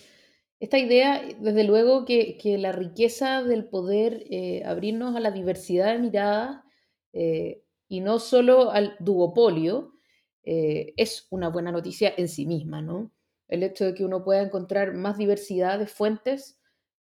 S2: esta idea, desde luego que, que, la riqueza del poder abrirnos a la diversidad de miradas eh, y no solo al duopolio, eh, es una buena noticia en sí misma, ¿no? El hecho de que uno pueda encontrar más diversidad de fuentes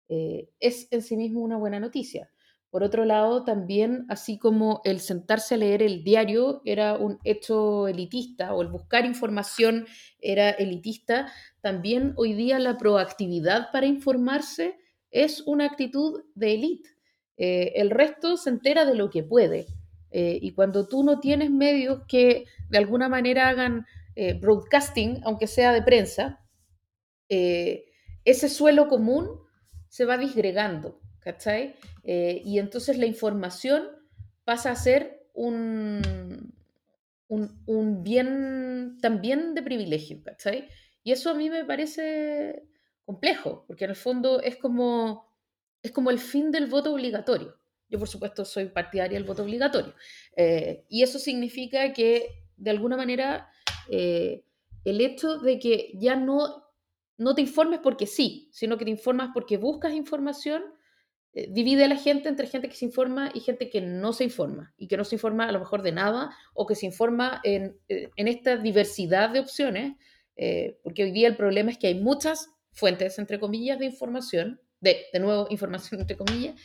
S2: eh, es en sí mismo una buena noticia. Por otro lado, también, así como el sentarse a leer el diario era un hecho elitista o el buscar información era elitista, también hoy día la proactividad para informarse es una actitud de élite. el resto se entera de lo que puede. Eh, y cuando tú no tienes medios que de alguna manera hagan eh, broadcasting, aunque sea de prensa, eh, ese suelo común se va disgregando, ¿cachai? y entonces la información pasa a ser un, un, bien también de privilegio, ¿cachai? Y eso a mí me parece complejo, porque en el fondo es como, es como el fin del voto obligatorio. Yo, por supuesto, soy partidaria del voto obligatorio. Eh, y eso significa que, de alguna manera, eh, el hecho de que ya no, no te informes porque sí, sino que te informas porque buscas información, eh, divide a la gente entre gente que se informa y gente que no se informa, y que no se informa a lo mejor de nada, o que se informa en, en esta diversidad de opciones, porque hoy día el problema es que hay muchas fuentes, entre comillas, de información, de, de nuevo, información entre comillas,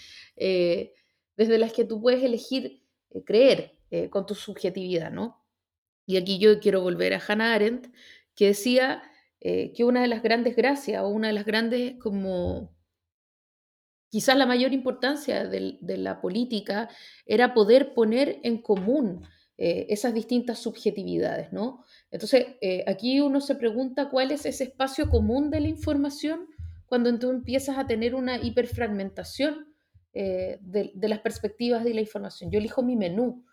S2: desde las que tú puedes elegir eh, creer eh, con tu subjetividad, ¿no? Y aquí yo quiero volver a Hannah Arendt, que decía eh, que una de las grandes gracias o una de las grandes como quizás la mayor importancia de, la política era poder poner en común esas distintas subjetividades, ¿no? Entonces, aquí uno se pregunta cuál es ese espacio común de la información cuando tú empiezas a tener una hiperfragmentación eh, de, las perspectivas de la información. Yo elijo mi menú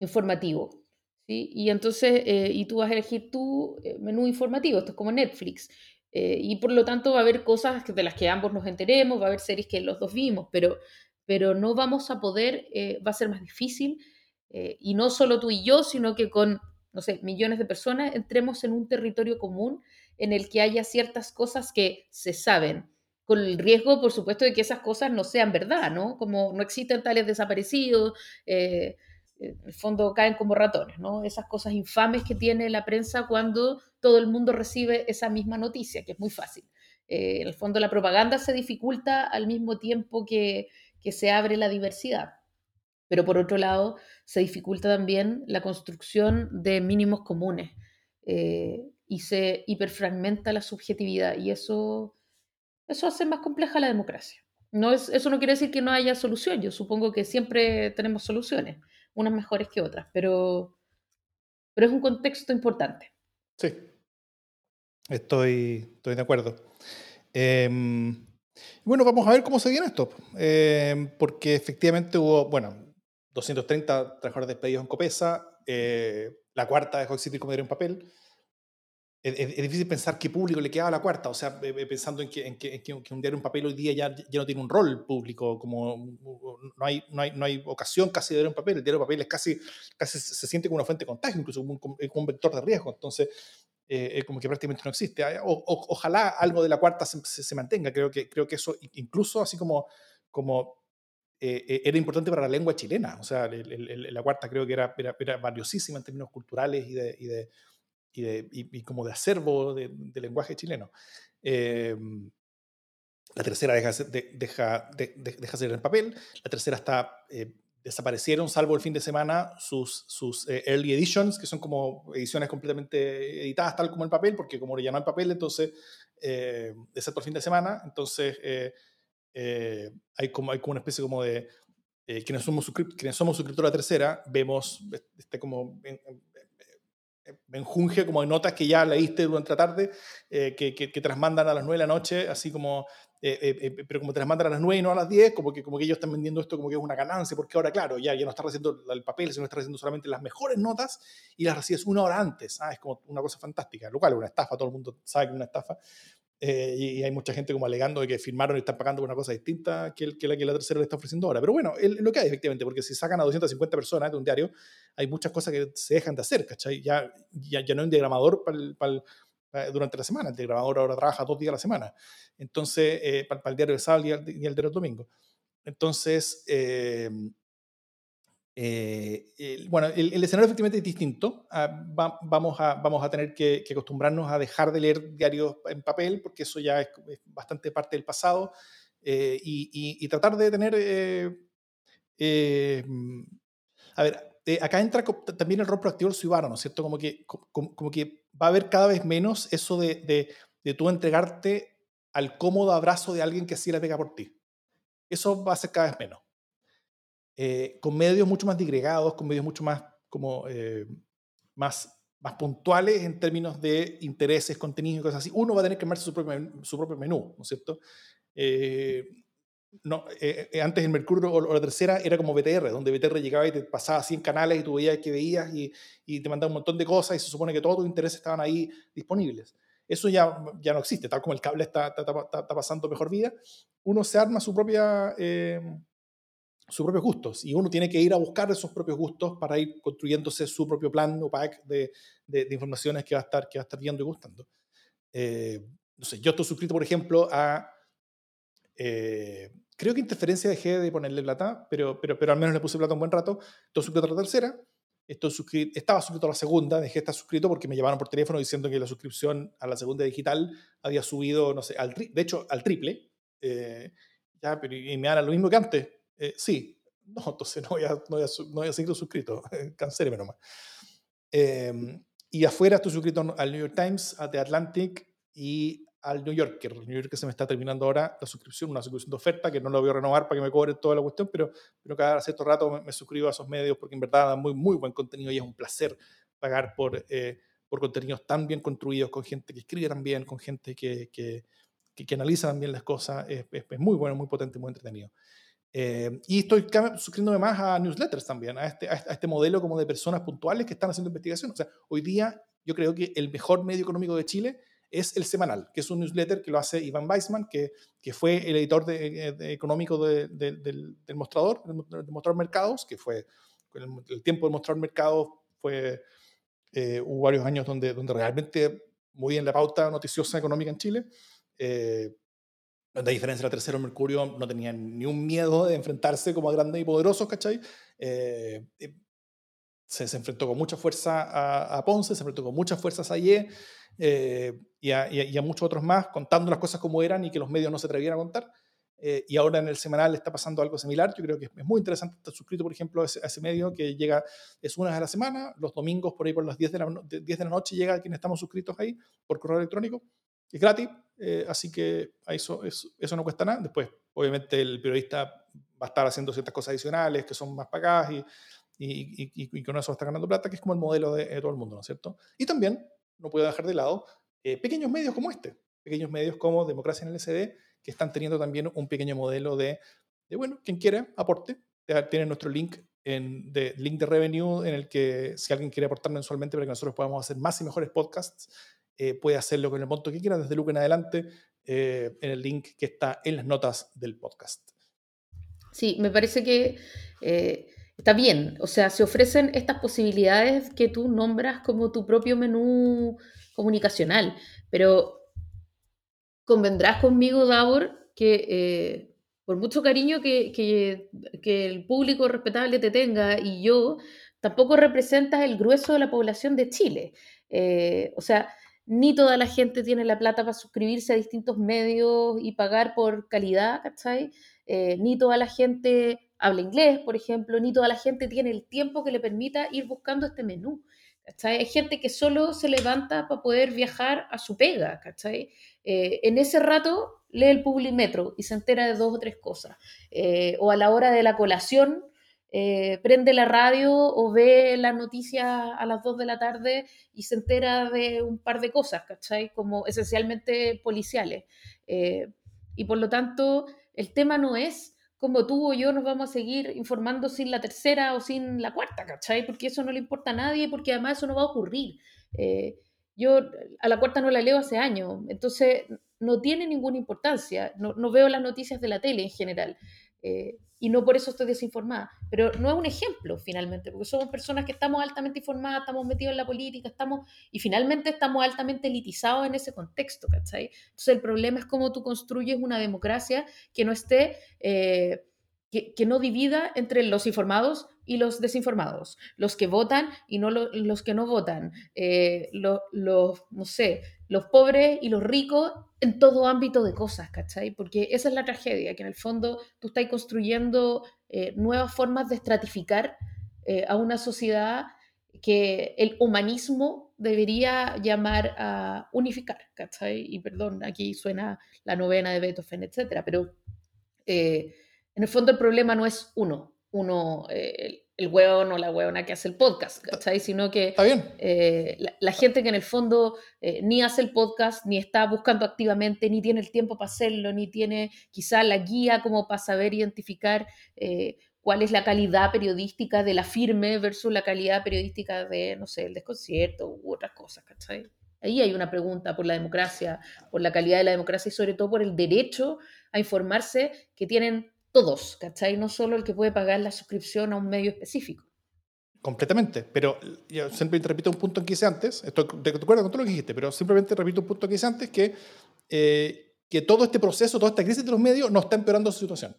S2: informativo. ¿sí? Y entonces, eh, y tú vas a elegir tu menú informativo, esto es como Netflix. y por lo tanto va a haber cosas de las que ambos nos enteremos, va a haber series que los dos vimos, pero, pero no vamos a poder, va a ser más difícil, y no solo tú y yo, sino que con, no sé, millones de personas entremos en un territorio común en el que haya ciertas cosas que se saben, con el riesgo, por supuesto, de que esas cosas no sean verdad, ¿no? Como no existen tales desaparecidos, eh, en el fondo caen como ratones, ¿no? Esas cosas infames que tiene la prensa cuando todo el mundo recibe esa misma noticia, que es muy fácil. Eh, en el fondo la propaganda se dificulta al mismo tiempo que, se abre la diversidad. Pero por otro lado, se dificulta también la construcción de mínimos comunes eh, y se hiperfragmenta la subjetividad y eso eso hace más compleja la democracia. No es, eso no quiere decir que no haya solución. Yo supongo que siempre tenemos soluciones, unas mejores que otras, pero, es un contexto importante.
S1: Sí, estoy, de acuerdo. Em, bueno, vamos a ver cómo se viene esto, em, porque efectivamente hubo, bueno, 230 trabajadores despedidos en Copesa, eh, la cuarta dejó de existir como en papel, es, difícil pensar qué público le quedaba a la cuarta, o sea, pensando en que, en que, que, un diario en papel hoy día ya, ya no tiene un rol público, como no hay, no hay, no hay ocasión casi de diario en papel, el diario en papel es casi, casi se siente como una fuente de contagio, incluso como un, un vector de riesgo, entonces eh, como que prácticamente no existe. O, ojalá algo de la cuarta se, se, mantenga, creo que, creo que eso incluso así como, como eh, eh, era importante para la lengua chilena, o sea, la cuarta creo que era, era, era, valiosísima en términos culturales y de, y de y, como de acervo de, lenguaje chileno. Em, la tercera deja, deja, deja ser en papel. La tercera está, eh, desaparecieron, salvo el fin de semana, sus, sus eh, early editions, que son como ediciones completamente editadas tal como el papel, porque como no hay papel, entonces, eh, excepto el fin de semana, entonces hay, como, hay como una especie como de... quienes, somos quienes somos suscriptores a la tercera, vemos este como menjunje como de notas que ya leíste durante la tarde, eh, que, que, que, te las mandan a las 9 de la noche, así como, eh, eh, pero como te las mandan a las 9 y no a las 10, como que, como que ellos están vendiendo esto como que es una ganancia, porque ahora, claro, ya, ya no estás haciendo el papel, sino estás haciendo solamente las mejores notas y las recibes una hora antes. Ah, es como una cosa fantástica, lo cual es una estafa, todo el mundo sabe que es una estafa. Eh, y, hay mucha gente como alegando de que firmaron y están pagando una cosa distinta que, que, la, que la tercera le está ofreciendo ahora. Pero bueno, lo que hay efectivamente, porque si sacan a 250 personas de un diario, hay muchas cosas que se dejan de hacer, ¿cachai? Ya, ya, ya no hay un diagramador para durante la semana, el diagramador ahora trabaja dos días a la semana. Entonces, eh, para, el diario de sábado y el, y el diario domingo. Entonces, eh, eh, bueno, el, escenario efectivamente es distinto. Ah, vamos, a, vamos a tener que, acostumbrarnos a dejar de leer diarios en papel, porque eso ya es, bastante parte del pasado, eh, y, tratar de tener... Eh, a ver, acá entra también el rol proactivo ciudadano, ¿no cierto? Como que, como, que va a haber cada vez menos eso de, de, de tú entregarte al cómodo abrazo de alguien que sí la pega por ti. Eso va a ser cada vez menos. Eh, con medios mucho más digregados, con medios mucho más, como, eh, más, más puntuales en términos de intereses, contenidos y cosas así, uno va a tener que armarse su propio, su propio menú, ¿no es cierto? Eh, no, antes el Mercurio o, la tercera era como BTR, donde BTR llegaba y te pasaba 100 canales y tú veías que veías y, y, te mandaba un montón de cosas y se supone que todos tus intereses estaban ahí disponibles. Eso ya, ya no existe, tal como el cable está, está, está, pasando mejor vida, uno se arma su propia sus propios gustos y uno tiene que ir a buscar esos propios gustos para ir construyéndose su propio plan o pack de, de, informaciones que va a estar, que va a estar viendo y gustando. Eh, no sé, yo estoy suscrito, por ejemplo, a... Eh, creo que Interferencia dejé de ponerle plata, pero, pero, pero al menos le puse plata un buen rato. Estoy suscrito a la tercera. Estoy suscrito, estaba suscrito a la segunda, dejé de estar suscrito porque me llamaron por teléfono diciendo que la suscripción a la segunda digital había subido, no sé, al de hecho, al triple. Eh, ya, pero y me dan lo mismo que antes eh, sí, no, entonces no voy a, no voy a, seguir suscrito, cancéleme nomás. Eh, y afuera estoy suscrito al New York Times, a The Atlantic y al New Yorker. El New Yorker se me está terminando ahora la suscripción, una suscripción de oferta que no la voy a renovar para que me cobre toda la cuestión, pero, pero cada cierto rato me, suscribo a esos medios porque en verdad dan muy, muy buen contenido y es un placer pagar por, eh, por contenidos tan bien construidos, con gente que escribe tan bien, con gente que, que, que, analiza tan bien las cosas. Es, es, es, muy bueno, muy potente, muy entretenido. Eh, y estoy suscribiéndome más a newsletters también, a este, a este modelo como de personas puntuales que están haciendo investigación. O sea, hoy día yo creo que el mejor medio económico de Chile es El Semanal, que es un newsletter que lo hace Iván Weissman, que, que fue el editor de, económico del, del, mostrador, del mostrador Mercados, que fue el, el tiempo del mostrador Mercados fue, eh, hubo varios años donde, donde realmente muy en la pauta noticiosa económica en Chile. Eh, donde a diferencia la tercero, Mercurio no tenía ni un miedo de enfrentarse como a grandes y poderosos, ¿cachai? Eh, se, se, enfrentó con mucha fuerza a, a, Ponce, se enfrentó con muchas fuerzas a IE eh, y, a, y, a, muchos otros más, contando las cosas como eran y que los medios no se atrevieran a contar. Eh, y ahora en el semanal está pasando algo similar. Yo creo que es muy interesante estar suscrito, por ejemplo, a ese, a ese, medio que llega, es una vez a la semana, los domingos por ahí por las 10 de la, 10 de la noche llega a quienes estamos suscritos ahí por correo electrónico. Es gratis, eh, así que eso, eso, eso, no cuesta nada. Después, obviamente, el periodista va a estar haciendo ciertas cosas adicionales que son más pagadas y, y, y, y con eso ganando plata, que es como el modelo de, todo el mundo, ¿no es cierto? Y también, no puedo dejar de lado, eh, pequeños medios como este, pequeños medios como Democracia en el SD, que están teniendo también un pequeño modelo de, de bueno, quien quiera, aporte. Tiene nuestro link, en, de, link de revenue en el que si alguien quiere aportar mensualmente para que nosotros podamos hacer más y mejores podcasts, eh, puede hacerlo con el monto que quiera, desde luego en adelante, eh, en el link que está en las notas del podcast.
S2: Sí, me parece que eh, está bien. O sea, se ofrecen estas posibilidades que tú nombras como tu propio menú comunicacional, pero convendrás conmigo, Davor, que eh, por mucho cariño que, que, el público respetable te tenga y yo, tampoco representas el grueso de la población de Chile. O sea, ni toda la gente tiene la plata para suscribirse a distintos medios y pagar por calidad, ¿cachai? Eh, ni toda la gente habla inglés, por ejemplo, ni toda la gente tiene el tiempo que le permita ir buscando este menú. ¿cachai? Hay gente que solo se levanta para poder viajar a su pega, ¿cachai? Eh, en ese rato lee el Publimetro y se entera de dos o tres cosas. Eh, o a la hora de la colación eh, prende la radio o ve las noticias a las 2 de la tarde y se entera de un par de cosas, ¿cachai? Como esencialmente policiales. Eh, y por lo tanto, el tema no es como tú o yo nos vamos a seguir informando sin la tercera o sin la cuarta, ¿cachai? Porque eso no le importa a nadie, porque además eso no va a ocurrir. Eh, yo a la cuarta no la leo hace años, entonces no tiene ninguna importancia. No, no veo las noticias de la tele en general. Eh, y no por eso estoy desinformada. Pero no es un ejemplo, finalmente, porque somos personas que estamos altamente informadas, estamos metidos en la política, estamos, y finalmente estamos altamente elitizados en ese contexto, ¿cachai? Entonces el problema es cómo tú construyes una democracia que no esté, eh, que, que, no divida entre los informados y los desinformados, los que votan y no lo, los que no votan, eh, los, lo, no sé, los pobres y los ricos en todo ámbito de cosas, ¿cachai? Porque esa es la tragedia, que en el fondo tú estás construyendo eh, nuevas formas de estratificar eh, a una sociedad que el humanismo debería llamar a unificar, ¿cachai? Y perdón, aquí suena la novena de Beethoven, etcétera, pero eh, en el fondo el problema no es uno, uno, el hueón o la hueona que hace el podcast, ¿cachai? Sino que eh, la, la, gente que en el fondo eh, ni hace el podcast, ni está buscando activamente, ni tiene el tiempo para hacerlo, ni tiene quizá la guía como para saber identificar eh, cuál es la calidad periodística de la firme versus la calidad periodística de, no sé, el desconcierto u otras cosas, ¿cachai? Ahí hay una pregunta por la democracia, por la calidad de la democracia y sobre todo por el derecho a informarse que tienen todos, ¿cachai? No solo el que puede pagar la suscripción a un medio específico.
S1: Completamente, pero yo siempre repito un punto que hice antes, estoy de acuerdo con todo lo que dijiste, pero simplemente repito un punto que hice antes, que, eh, que todo este proceso, toda esta crisis de los medios no está empeorando su situación,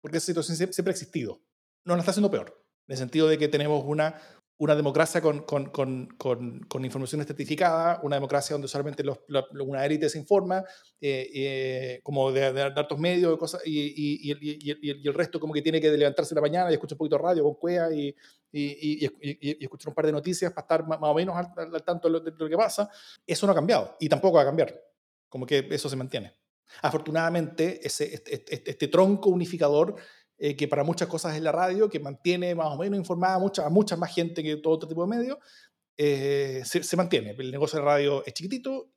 S1: porque esa situación siempre ha existido, no la está haciendo peor, en el sentido de que tenemos una, una democracia con, con, con, con, información estratificada, una democracia donde solamente los, los, una élite se informa, eh, eh, como de, de, de, medios cosas, y, y, y, y, el resto como que tiene que levantarse la mañana y escuchar un poquito de radio con cuea y, escuchar un par de noticias para estar más, o menos al, al tanto de lo, de lo, que pasa. Eso no ha cambiado y tampoco va a cambiar, como que eso se mantiene. Afortunadamente, ese, este, este, este tronco unificador eh, que para muchas cosas es la radio, que mantiene más o menos informada a mucha, a mucha más gente que todo otro tipo de medios, eh, se, se, mantiene. El negocio de radio es chiquitito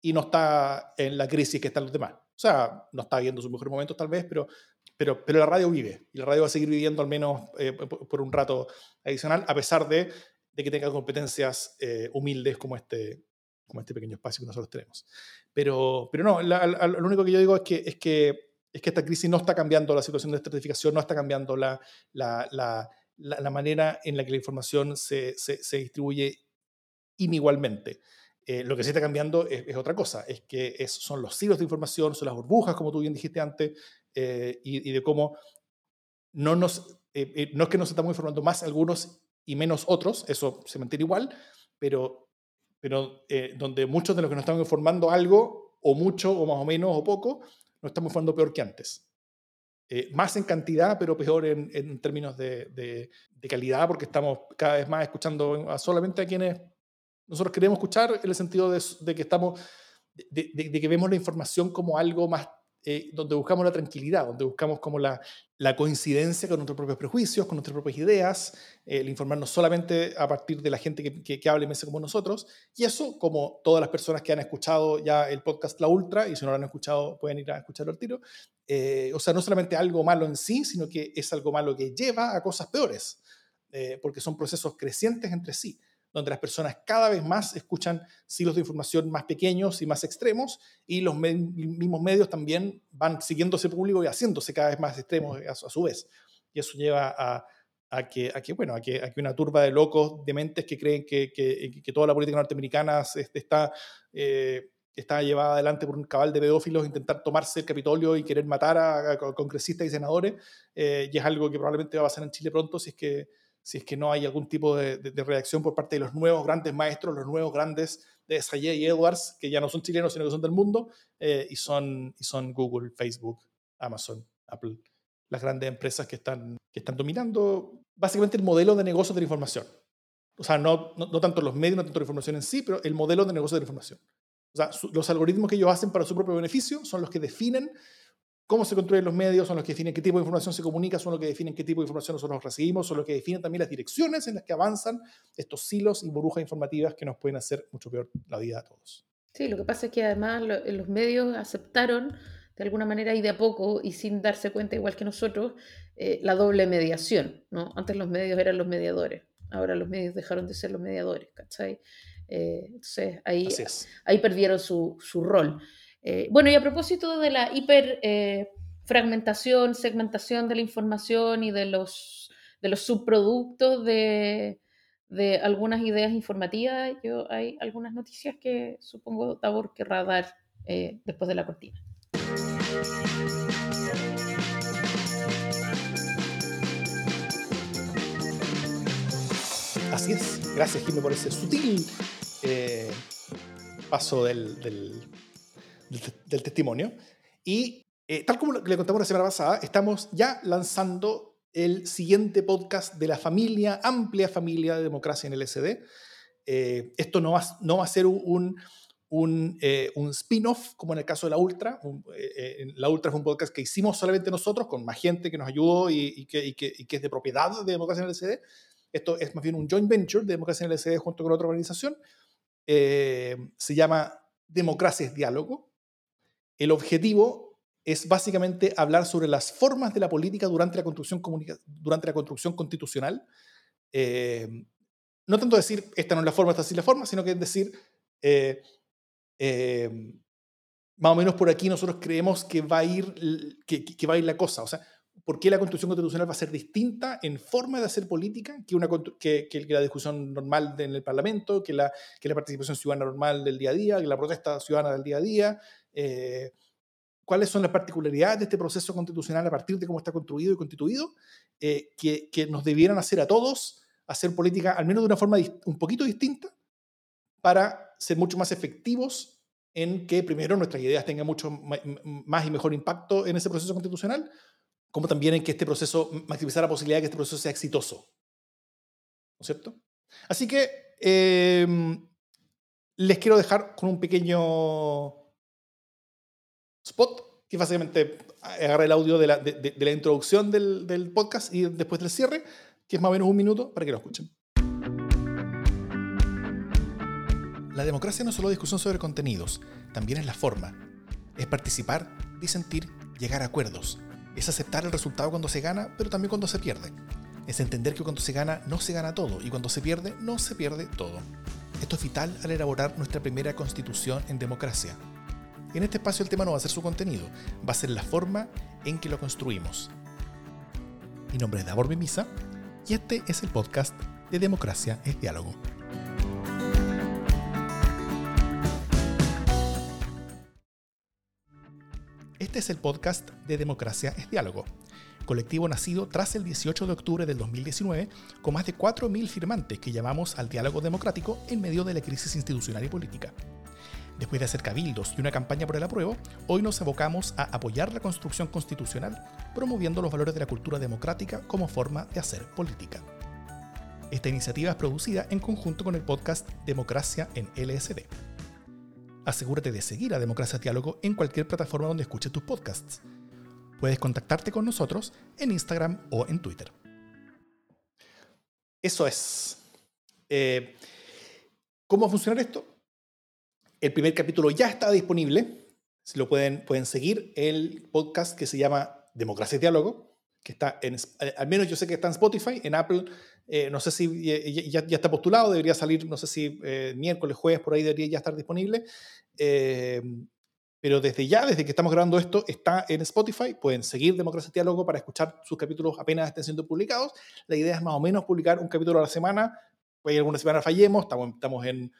S1: y no está en la crisis que están los demás. O sea, no está viendo sus mejores momentos tal vez, pero, pero, pero la radio vive y la radio va a seguir viviendo al menos eh, por, un rato adicional, a pesar de, de que tenga competencias eh, humildes como este, como este pequeño espacio que nosotros tenemos. Pero, pero no, lo único que yo digo es que, es, que, es que esta crisis no está cambiando la situación de estratificación, no está cambiando la, la, la, manera en la que la información se, se, distribuye inigualmente. Eh, lo que sí está cambiando es, otra cosa, es que son los hilos de información, son las burbujas, como tú bien dijiste antes, eh, y, de cómo no, nos, eh, no es que nos estamos informando más algunos y menos otros, eso se mantiene igual, pero, pero donde muchos de los que nos estamos informando algo, o mucho, o más o menos, o poco, nos estamos informando peor que antes. más en cantidad, pero peor en, en términos de, de, de, calidad, porque estamos cada vez más escuchando solamente a quienes nosotros queremos escuchar en el sentido de, que estamos, de, que vemos la información como algo más, eh, donde buscamos la tranquilidad, donde buscamos como la, coincidencia con nuestros propios prejuicios, con nuestras propias ideas, el informarnos solamente a partir de la gente que, que, que hable como nosotros. Y eso, como todas las personas que han escuchado ya el podcast La Ultra, y si no lo han escuchado, pueden ir a escucharlo al tiro. Eh, o sea, no solamente algo malo en sí, sino que es algo malo que lleva a cosas peores, eh, porque son procesos crecientes entre sí donde las personas cada vez más escuchan silos de información más pequeños y más extremos, y los mismos medios también van siguiendo ese público y haciéndose cada vez más extremos a, su vez. Y eso lleva a, a que, a que, bueno, a que, a una turba de locos, de mentes que creen que, que, toda la política norteamericana está, eh, está llevada adelante por un cabal de pedófilos, intentar tomarse el Capitolio y querer matar a, congresistas y senadores, eh, y es algo que probablemente va a pasar en Chile pronto si es que si es que no hay algún tipo de, reacción por parte de los nuevos grandes maestros, los nuevos grandes de Sayé y Edwards, que ya no son chilenos, sino que son del mundo, eh, y, son, Google, Facebook, Amazon, Apple, las grandes empresas que están, que están dominando básicamente el modelo de negocio de la información. O sea, no, no tanto los medios, no tanto la información en sí, pero el modelo de negocio de la información. O sea, los algoritmos que ellos hacen para su propio beneficio son los que definen cómo se construyen los medios, son los que definen qué tipo de información se comunica, son los que definen qué tipo de información nosotros recibimos, son los que definen también las direcciones en las que avanzan estos silos y burbujas informativas que nos pueden hacer mucho peor la vida a todos.
S2: Sí, lo que pasa es que además los medios aceptaron de alguna manera y de a poco y sin darse cuenta, igual que nosotros, eh, la doble mediación. ¿no? Antes los medios eran los mediadores, ahora los medios dejaron de ser los mediadores, ¿cachai? Eh, entonces ahí, ahí perdieron su, su rol. Eh, bueno, y a propósito de la hiperfragmentación, eh, segmentación de la información y de los, de los subproductos de, de, algunas ideas informativas, yo hay algunas noticias que supongo Tabor querrá dar eh, después de la cortina.
S1: Así es. Gracias, Jimmy, por ese sutil paso del, del, testimonio. Y eh, tal como le contamos la semana pasada, estamos ya lanzando el siguiente podcast de la familia, amplia familia de democracia en el SD. Eh, esto no va, no va a ser un, un, eh, un spin-off como en el caso de La Ultra. la Ultra es un podcast que hicimos solamente nosotros, con más gente que nos ayudó y, que, y, que, y que, es de propiedad de Democracia en el SD. Esto es más bien un joint venture de Democracia en el SD junto con otra organización. se llama Democracia es Diálogo. El objetivo es básicamente hablar sobre las formas de la política durante la construcción, durante la construcción constitucional. Eh, no tanto decir, esta no es la forma, esta sí es la forma, sino que es decir, eh, eh, más o menos por aquí nosotros creemos que va, a ir, que, va a ir la cosa. O sea, ¿por qué la construcción constitucional va a ser distinta en forma de hacer política que, una, que la discusión normal en el Parlamento, que la, que la participación ciudadana normal del día a día, que la protesta ciudadana del día a día? Eh, cuáles son las particularidades de este proceso constitucional a partir de cómo está construido y constituido, eh, que, que, nos debieran hacer a todos hacer política al menos de una forma un poquito distinta para ser mucho más efectivos en que primero nuestras ideas tengan mucho más y mejor impacto en ese proceso constitucional, como también en que este proceso, maximizar la posibilidad de que este proceso sea exitoso. ¿No es cierto? Así que em, les quiero dejar con un pequeño spot, que básicamente agarra el audio de la, de, la introducción del, del, podcast y después del cierre, que es más o menos un minuto para que lo escuchen. La democracia no es solo discusión sobre contenidos, también es la forma. Es participar, disentir, llegar a acuerdos. Es aceptar el resultado cuando se gana, pero también cuando se pierde. Es entender que cuando se gana no se gana todo y cuando se pierde no se pierde todo. Esto es vital al elaborar nuestra primera constitución en democracia. En este espacio el tema no va a ser su contenido, va a ser la forma en que lo construimos. Mi nombre es Davor Mimisa y este es el podcast de Democracia es Diálogo. Este es el podcast de Democracia es Diálogo, colectivo nacido tras el 18 de octubre del 2019 con más de 4.000 firmantes que llamamos al diálogo democrático en medio de la crisis institucional y política. Después de hacer cabildos y una campaña por el apruebo, hoy nos abocamos a apoyar la construcción constitucional, promoviendo los valores de la cultura democrática como forma de hacer política. Esta iniciativa es producida en conjunto con el podcast Democracia en LSD. Asegúrate de seguir a Democracia Diálogo en cualquier plataforma donde escuches tus podcasts. Puedes contactarte con nosotros en Instagram o en Twitter. Eso es. Eh, ¿Cómo va a funcionar esto? El primer capítulo ya está disponible. Si lo pueden, pueden seguir el podcast que se llama Democracia Diálogo, que está en, eh, al menos yo sé que está en Spotify, en Apple, eh, no sé si ya, está postulado, debería salir, no sé si eh, miércoles, jueves, por ahí debería ya estar disponible. pero desde ya, desde que estamos grabando esto, está en Spotify. Pueden seguir Democracia Diálogo para escuchar sus capítulos apenas estén siendo publicados. La idea es más o menos publicar un capítulo a la semana. Puede alguna semana fallemos, estamos, estamos en,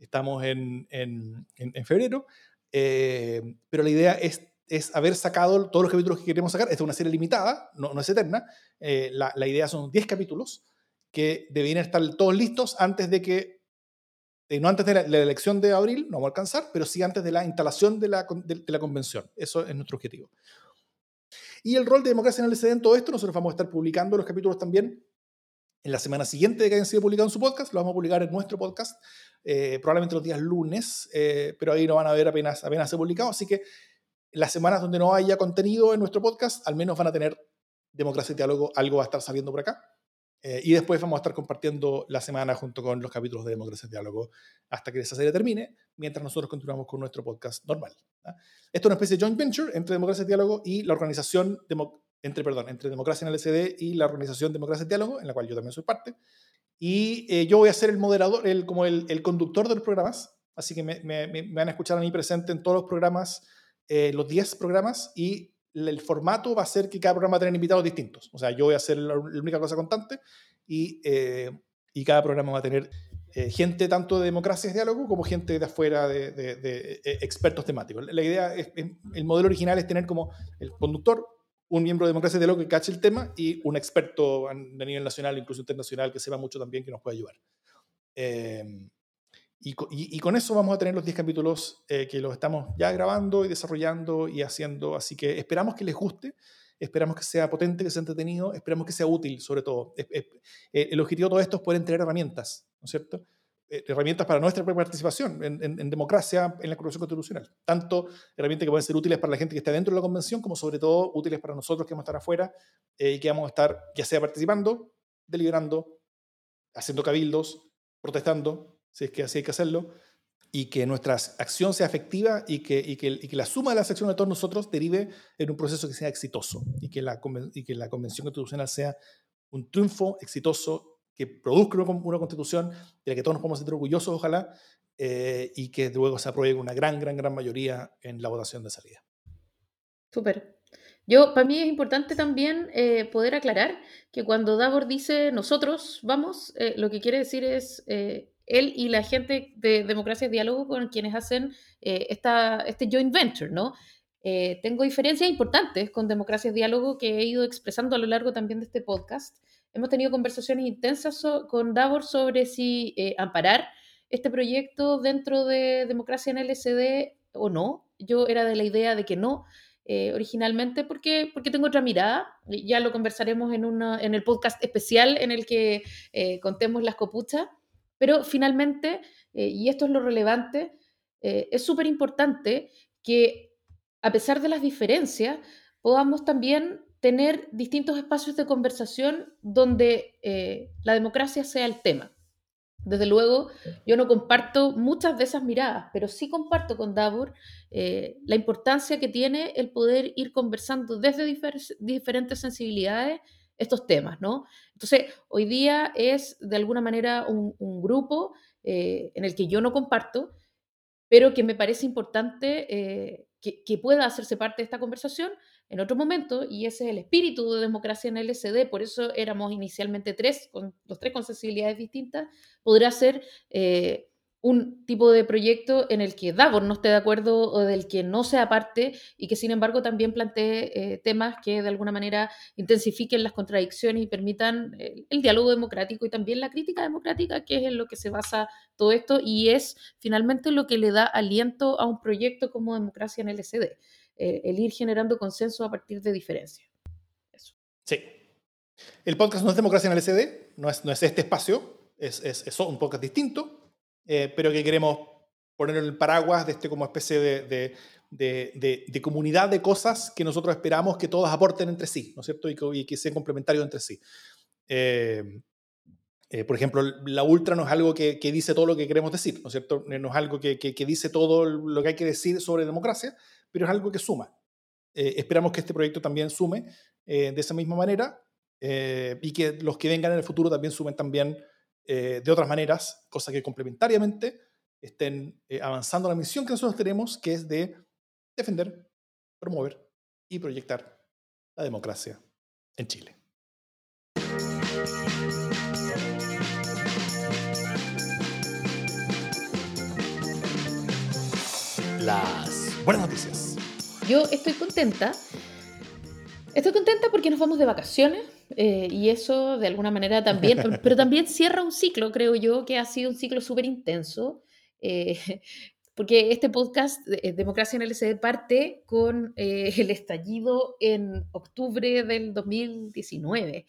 S1: estamos en, en, en febrero. pero la idea es es haber sacado todos los capítulos que queremos sacar. Esta es una serie limitada, no, no es eterna. la, la, idea son 10 capítulos que deberían estar todos listos antes de que, no antes de la, elección de abril, no vamos a alcanzar, pero sí antes de la instalación de la, de, la convención. Eso es nuestro objetivo. Y el rol de democracia en el CD en todo esto, nosotros vamos a estar publicando los capítulos también en la semana siguiente de que hayan sido publicados en su podcast, lo vamos a publicar en nuestro podcast, eh, probablemente los días lunes, eh, pero ahí no van a ver apenas, apenas se publicado, así que las semanas donde no haya contenido en nuestro podcast, al menos van a tener Democracia y Diálogo, algo va a estar saliendo por acá. Eh, y después vamos a estar compartiendo la semana junto con los capítulos de Democracia y Diálogo hasta que esa serie termine, mientras nosotros continuamos con nuestro podcast normal. Esto es una especie de joint venture entre Democracia y Diálogo y la organización, entre, perdón, entre Democracia en el SD y la organización Democracia y Diálogo, en la cual yo también soy parte. Y eh, yo voy a ser el moderador, el, como el, conductor de los programas, así que me, van a escuchar a mí presente en todos los programas, eh, los 10 programas, y el formato va a ser que cada programa va a tener invitados distintos. O sea, yo voy a hacer la, única cosa constante y, eh, y cada programa va a tener eh, gente tanto de democracia y diálogo como gente de afuera de, expertos temáticos. La idea, el modelo original es tener como el conductor, un miembro de democracia y diálogo que cache el tema y un experto a, nivel nacional, incluso internacional, que sepa mucho también, que nos pueda ayudar. Y, y, con eso vamos a tener los 10 capítulos que los estamos ya grabando y desarrollando y haciendo. Así que esperamos que les guste esperamos que sea potente, que sea entretenido, esperamos que sea útil sobre todo. Eh, el objetivo de todo esto es poder tener herramientas, ¿no es cierto? Eh, herramientas para nuestra participación en, democracia, en la corrupción constitucional. Tanto herramientas que pueden ser útiles para la gente que está dentro de la convención, como sobre todo útiles para nosotros que vamos a estar afuera eh, y que vamos a estar ya sea participando, deliberando, haciendo cabildos, protestando, si es que así hay que hacerlo, y que nuestra acción sea efectiva y que, y que, y que la suma de las acciones de todos nosotros derive en un proceso que sea exitoso y que la, y que la Convención Constitucional sea un triunfo exitoso que produzca una, constitución de la que todos nos podemos sentir orgullosos, ojalá, eh, y que luego se apruebe con una gran, gran, gran mayoría en la votación de salida.
S2: Súper. Yo, para mí es importante también eh, poder aclarar que cuando Davor dice nosotros vamos, eh, lo que quiere decir es él y la gente de Democracia y Diálogo con quienes hacen eh, esta, este joint venture, ¿no? Eh, tengo diferencias importantes con Democracia y Diálogo que he ido expresando a lo largo también de este podcast. Hemos tenido conversaciones intensas con Davor sobre si eh, amparar este proyecto dentro de Democracia en LSD o no. Yo era de la idea de que no, originalmente porque, porque tengo otra mirada. Ya lo conversaremos en, una, en el podcast especial en el que contemos las copuchas. Pero finalmente, eh, y esto es lo relevante, eh, es súper importante que a pesar de las diferencias, podamos también tener distintos espacios de conversación donde eh, la democracia sea el tema. Desde luego, yo no comparto muchas de esas miradas, pero sí comparto con Davor eh, la importancia que tiene el poder ir conversando desde diferentes sensibilidades estos temas, ¿no? Entonces, hoy día es de alguna manera un, grupo eh, en el que yo no comparto, pero que me parece importante eh, que, que, pueda hacerse parte de esta conversación en otro momento, y ese es el espíritu de democracia en LSD, por eso éramos inicialmente tres, con los tres con sensibilidades distintas, podrá ser eh, un tipo de proyecto en el que Davor no esté de acuerdo o del que no sea parte y que sin embargo también plantee eh, temas que de alguna manera intensifiquen las contradicciones y permitan el, el diálogo democrático y también la crítica democrática, que es en lo que se basa todo esto y es finalmente lo que le da aliento a un proyecto como democracia en LSD. Eh, el ir generando consenso a partir de diferencias.
S1: Sí. El podcast no es Democracia en el SD, no es, no es este espacio, es, es, un podcast distinto, eh, pero que queremos poner en el paraguas de este como especie de, de, de, comunidad de cosas que nosotros esperamos que todas aporten entre sí, ¿no es cierto? Y que, y que sean complementarios entre sí. Eh, por ejemplo, la ultra no es algo que, que, dice todo lo que queremos decir, ¿no es cierto? No es algo que, que, dice todo lo que hay que decir sobre democracia, pero es algo que suma. Eh, esperamos que este proyecto también sume eh, de esa misma manera eh, y que los que vengan en el futuro también sumen también de otras maneras, cosa que complementariamente estén avanzando la misión que nosotros tenemos, que es de defender, promover y proyectar la democracia en Chile. Las buenas noticias.
S2: Yo estoy contenta. Estoy contenta porque nos vamos de vacaciones eh, y eso de alguna manera también, pero también cierra un ciclo, creo yo, que ha sido un ciclo súper intenso. Eh, porque este podcast, Democracia en el SD, parte con eh, el estallido en octubre del 2019.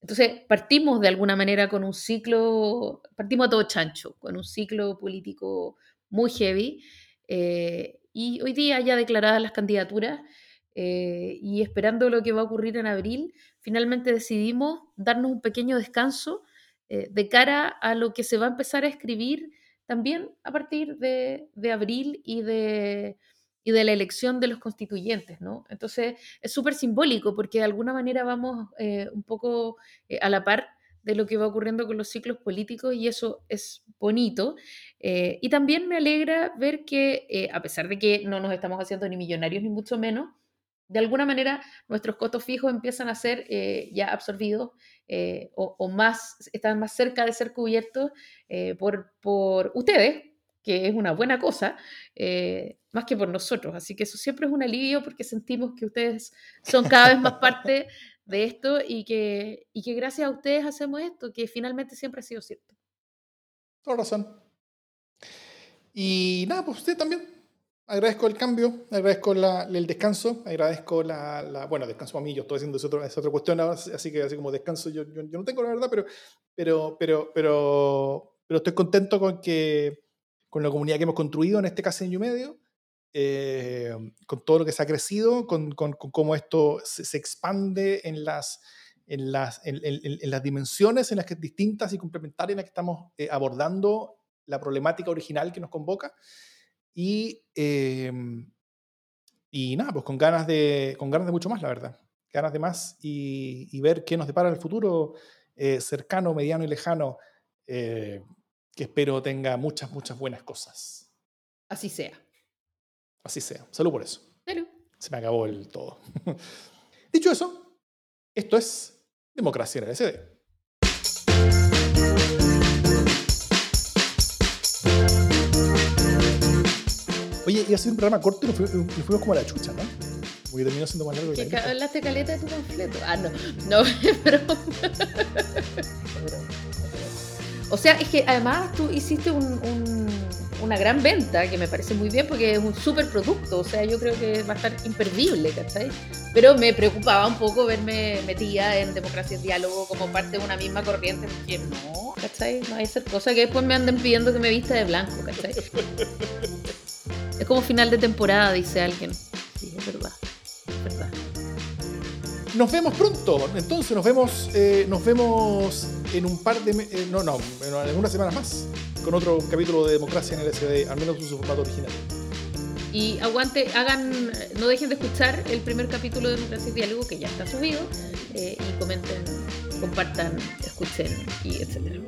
S2: entonces, partimos de alguna manera con un ciclo, partimos a todo chancho, con un ciclo político muy heavy. Eh, y hoy día ya declaradas las candidaturas eh, y esperando lo que va a ocurrir en abril, finalmente decidimos darnos un pequeño descanso eh, de cara a lo que se va a empezar a escribir también a partir de, de abril y de, y de la elección de los constituyentes, ¿no? Entonces es súper simbólico porque de alguna manera vamos un poco a la par de lo que va ocurriendo con los ciclos políticos y eso es bonito. Eh, y también me alegra ver que, eh, a pesar de que no nos estamos haciendo ni millonarios ni mucho menos, de alguna manera nuestros costos fijos empiezan a ser eh, ya absorbidos o, más, están más cerca de ser cubiertos por, por ustedes, que es una buena cosa, más que por nosotros. Así que eso siempre es un alivio porque sentimos que ustedes son cada vez más parte de esto y que, y que gracias a ustedes hacemos esto, que finalmente siempre ha sido cierto.
S1: Toda razón. Y nada, pues usted también. Agradezco el cambio, agradezco el descanso, agradezco la, la, Bueno, descanso a mí, yo estoy haciendo esa otra, otra cuestión, así que así como descanso yo, yo, no tengo la verdad, pero, pero, pero, pero, pero estoy contento con, que, con la comunidad que hemos construido en este año y medio eh, con todo lo que se ha crecido, con, con, cómo esto se, expande en las, en las, en, las dimensiones en las que distintas y complementarias en las que estamos eh, abordando la problemática original que nos convoca. Y, em, y nada, pues con ganas, de, con ganas de mucho más, la verdad. Ganas de más y, y ver qué nos depara el futuro eh, cercano, mediano y lejano, que espero tenga muchas, muchas buenas cosas.
S2: Así sea.
S1: Así sea. Salud por eso.
S2: Salud.
S1: Se me acabó el todo. Dicho eso, esto es Democracia en el SD. Oye, iba a ser un programa corto y nos fuimos, como a la chucha, ¿no? Porque terminó siendo más largo
S2: que la hablaste caleta de tu panfleto. Ah, no. No, pero... o sea, es que además tú hiciste un una gran venta, que me parece muy bien porque es un súper producto, o sea, yo creo que va a estar imperdible, ¿cachai? Pero me preocupaba un poco verme metida en democracia y diálogo como parte de una misma corriente, porque no, ¿cachai? No hay ser cosa que después me anden pidiendo que me vista de blanco, ¿cachai? Es como final de temporada, dice alguien. Sí, es verdad.
S1: Nos vemos pronto. Entonces nos vemos, eh, nos vemos en un par de, eh, no, no, en algunas semanas más con otro capítulo de Democracia en el SD, al menos en su formato original.
S2: Y aguante, hagan, no dejen de escuchar el primer capítulo de Democracia y Diálogo que ya está subido eh, y comenten, compartan, escuchen y etcétera.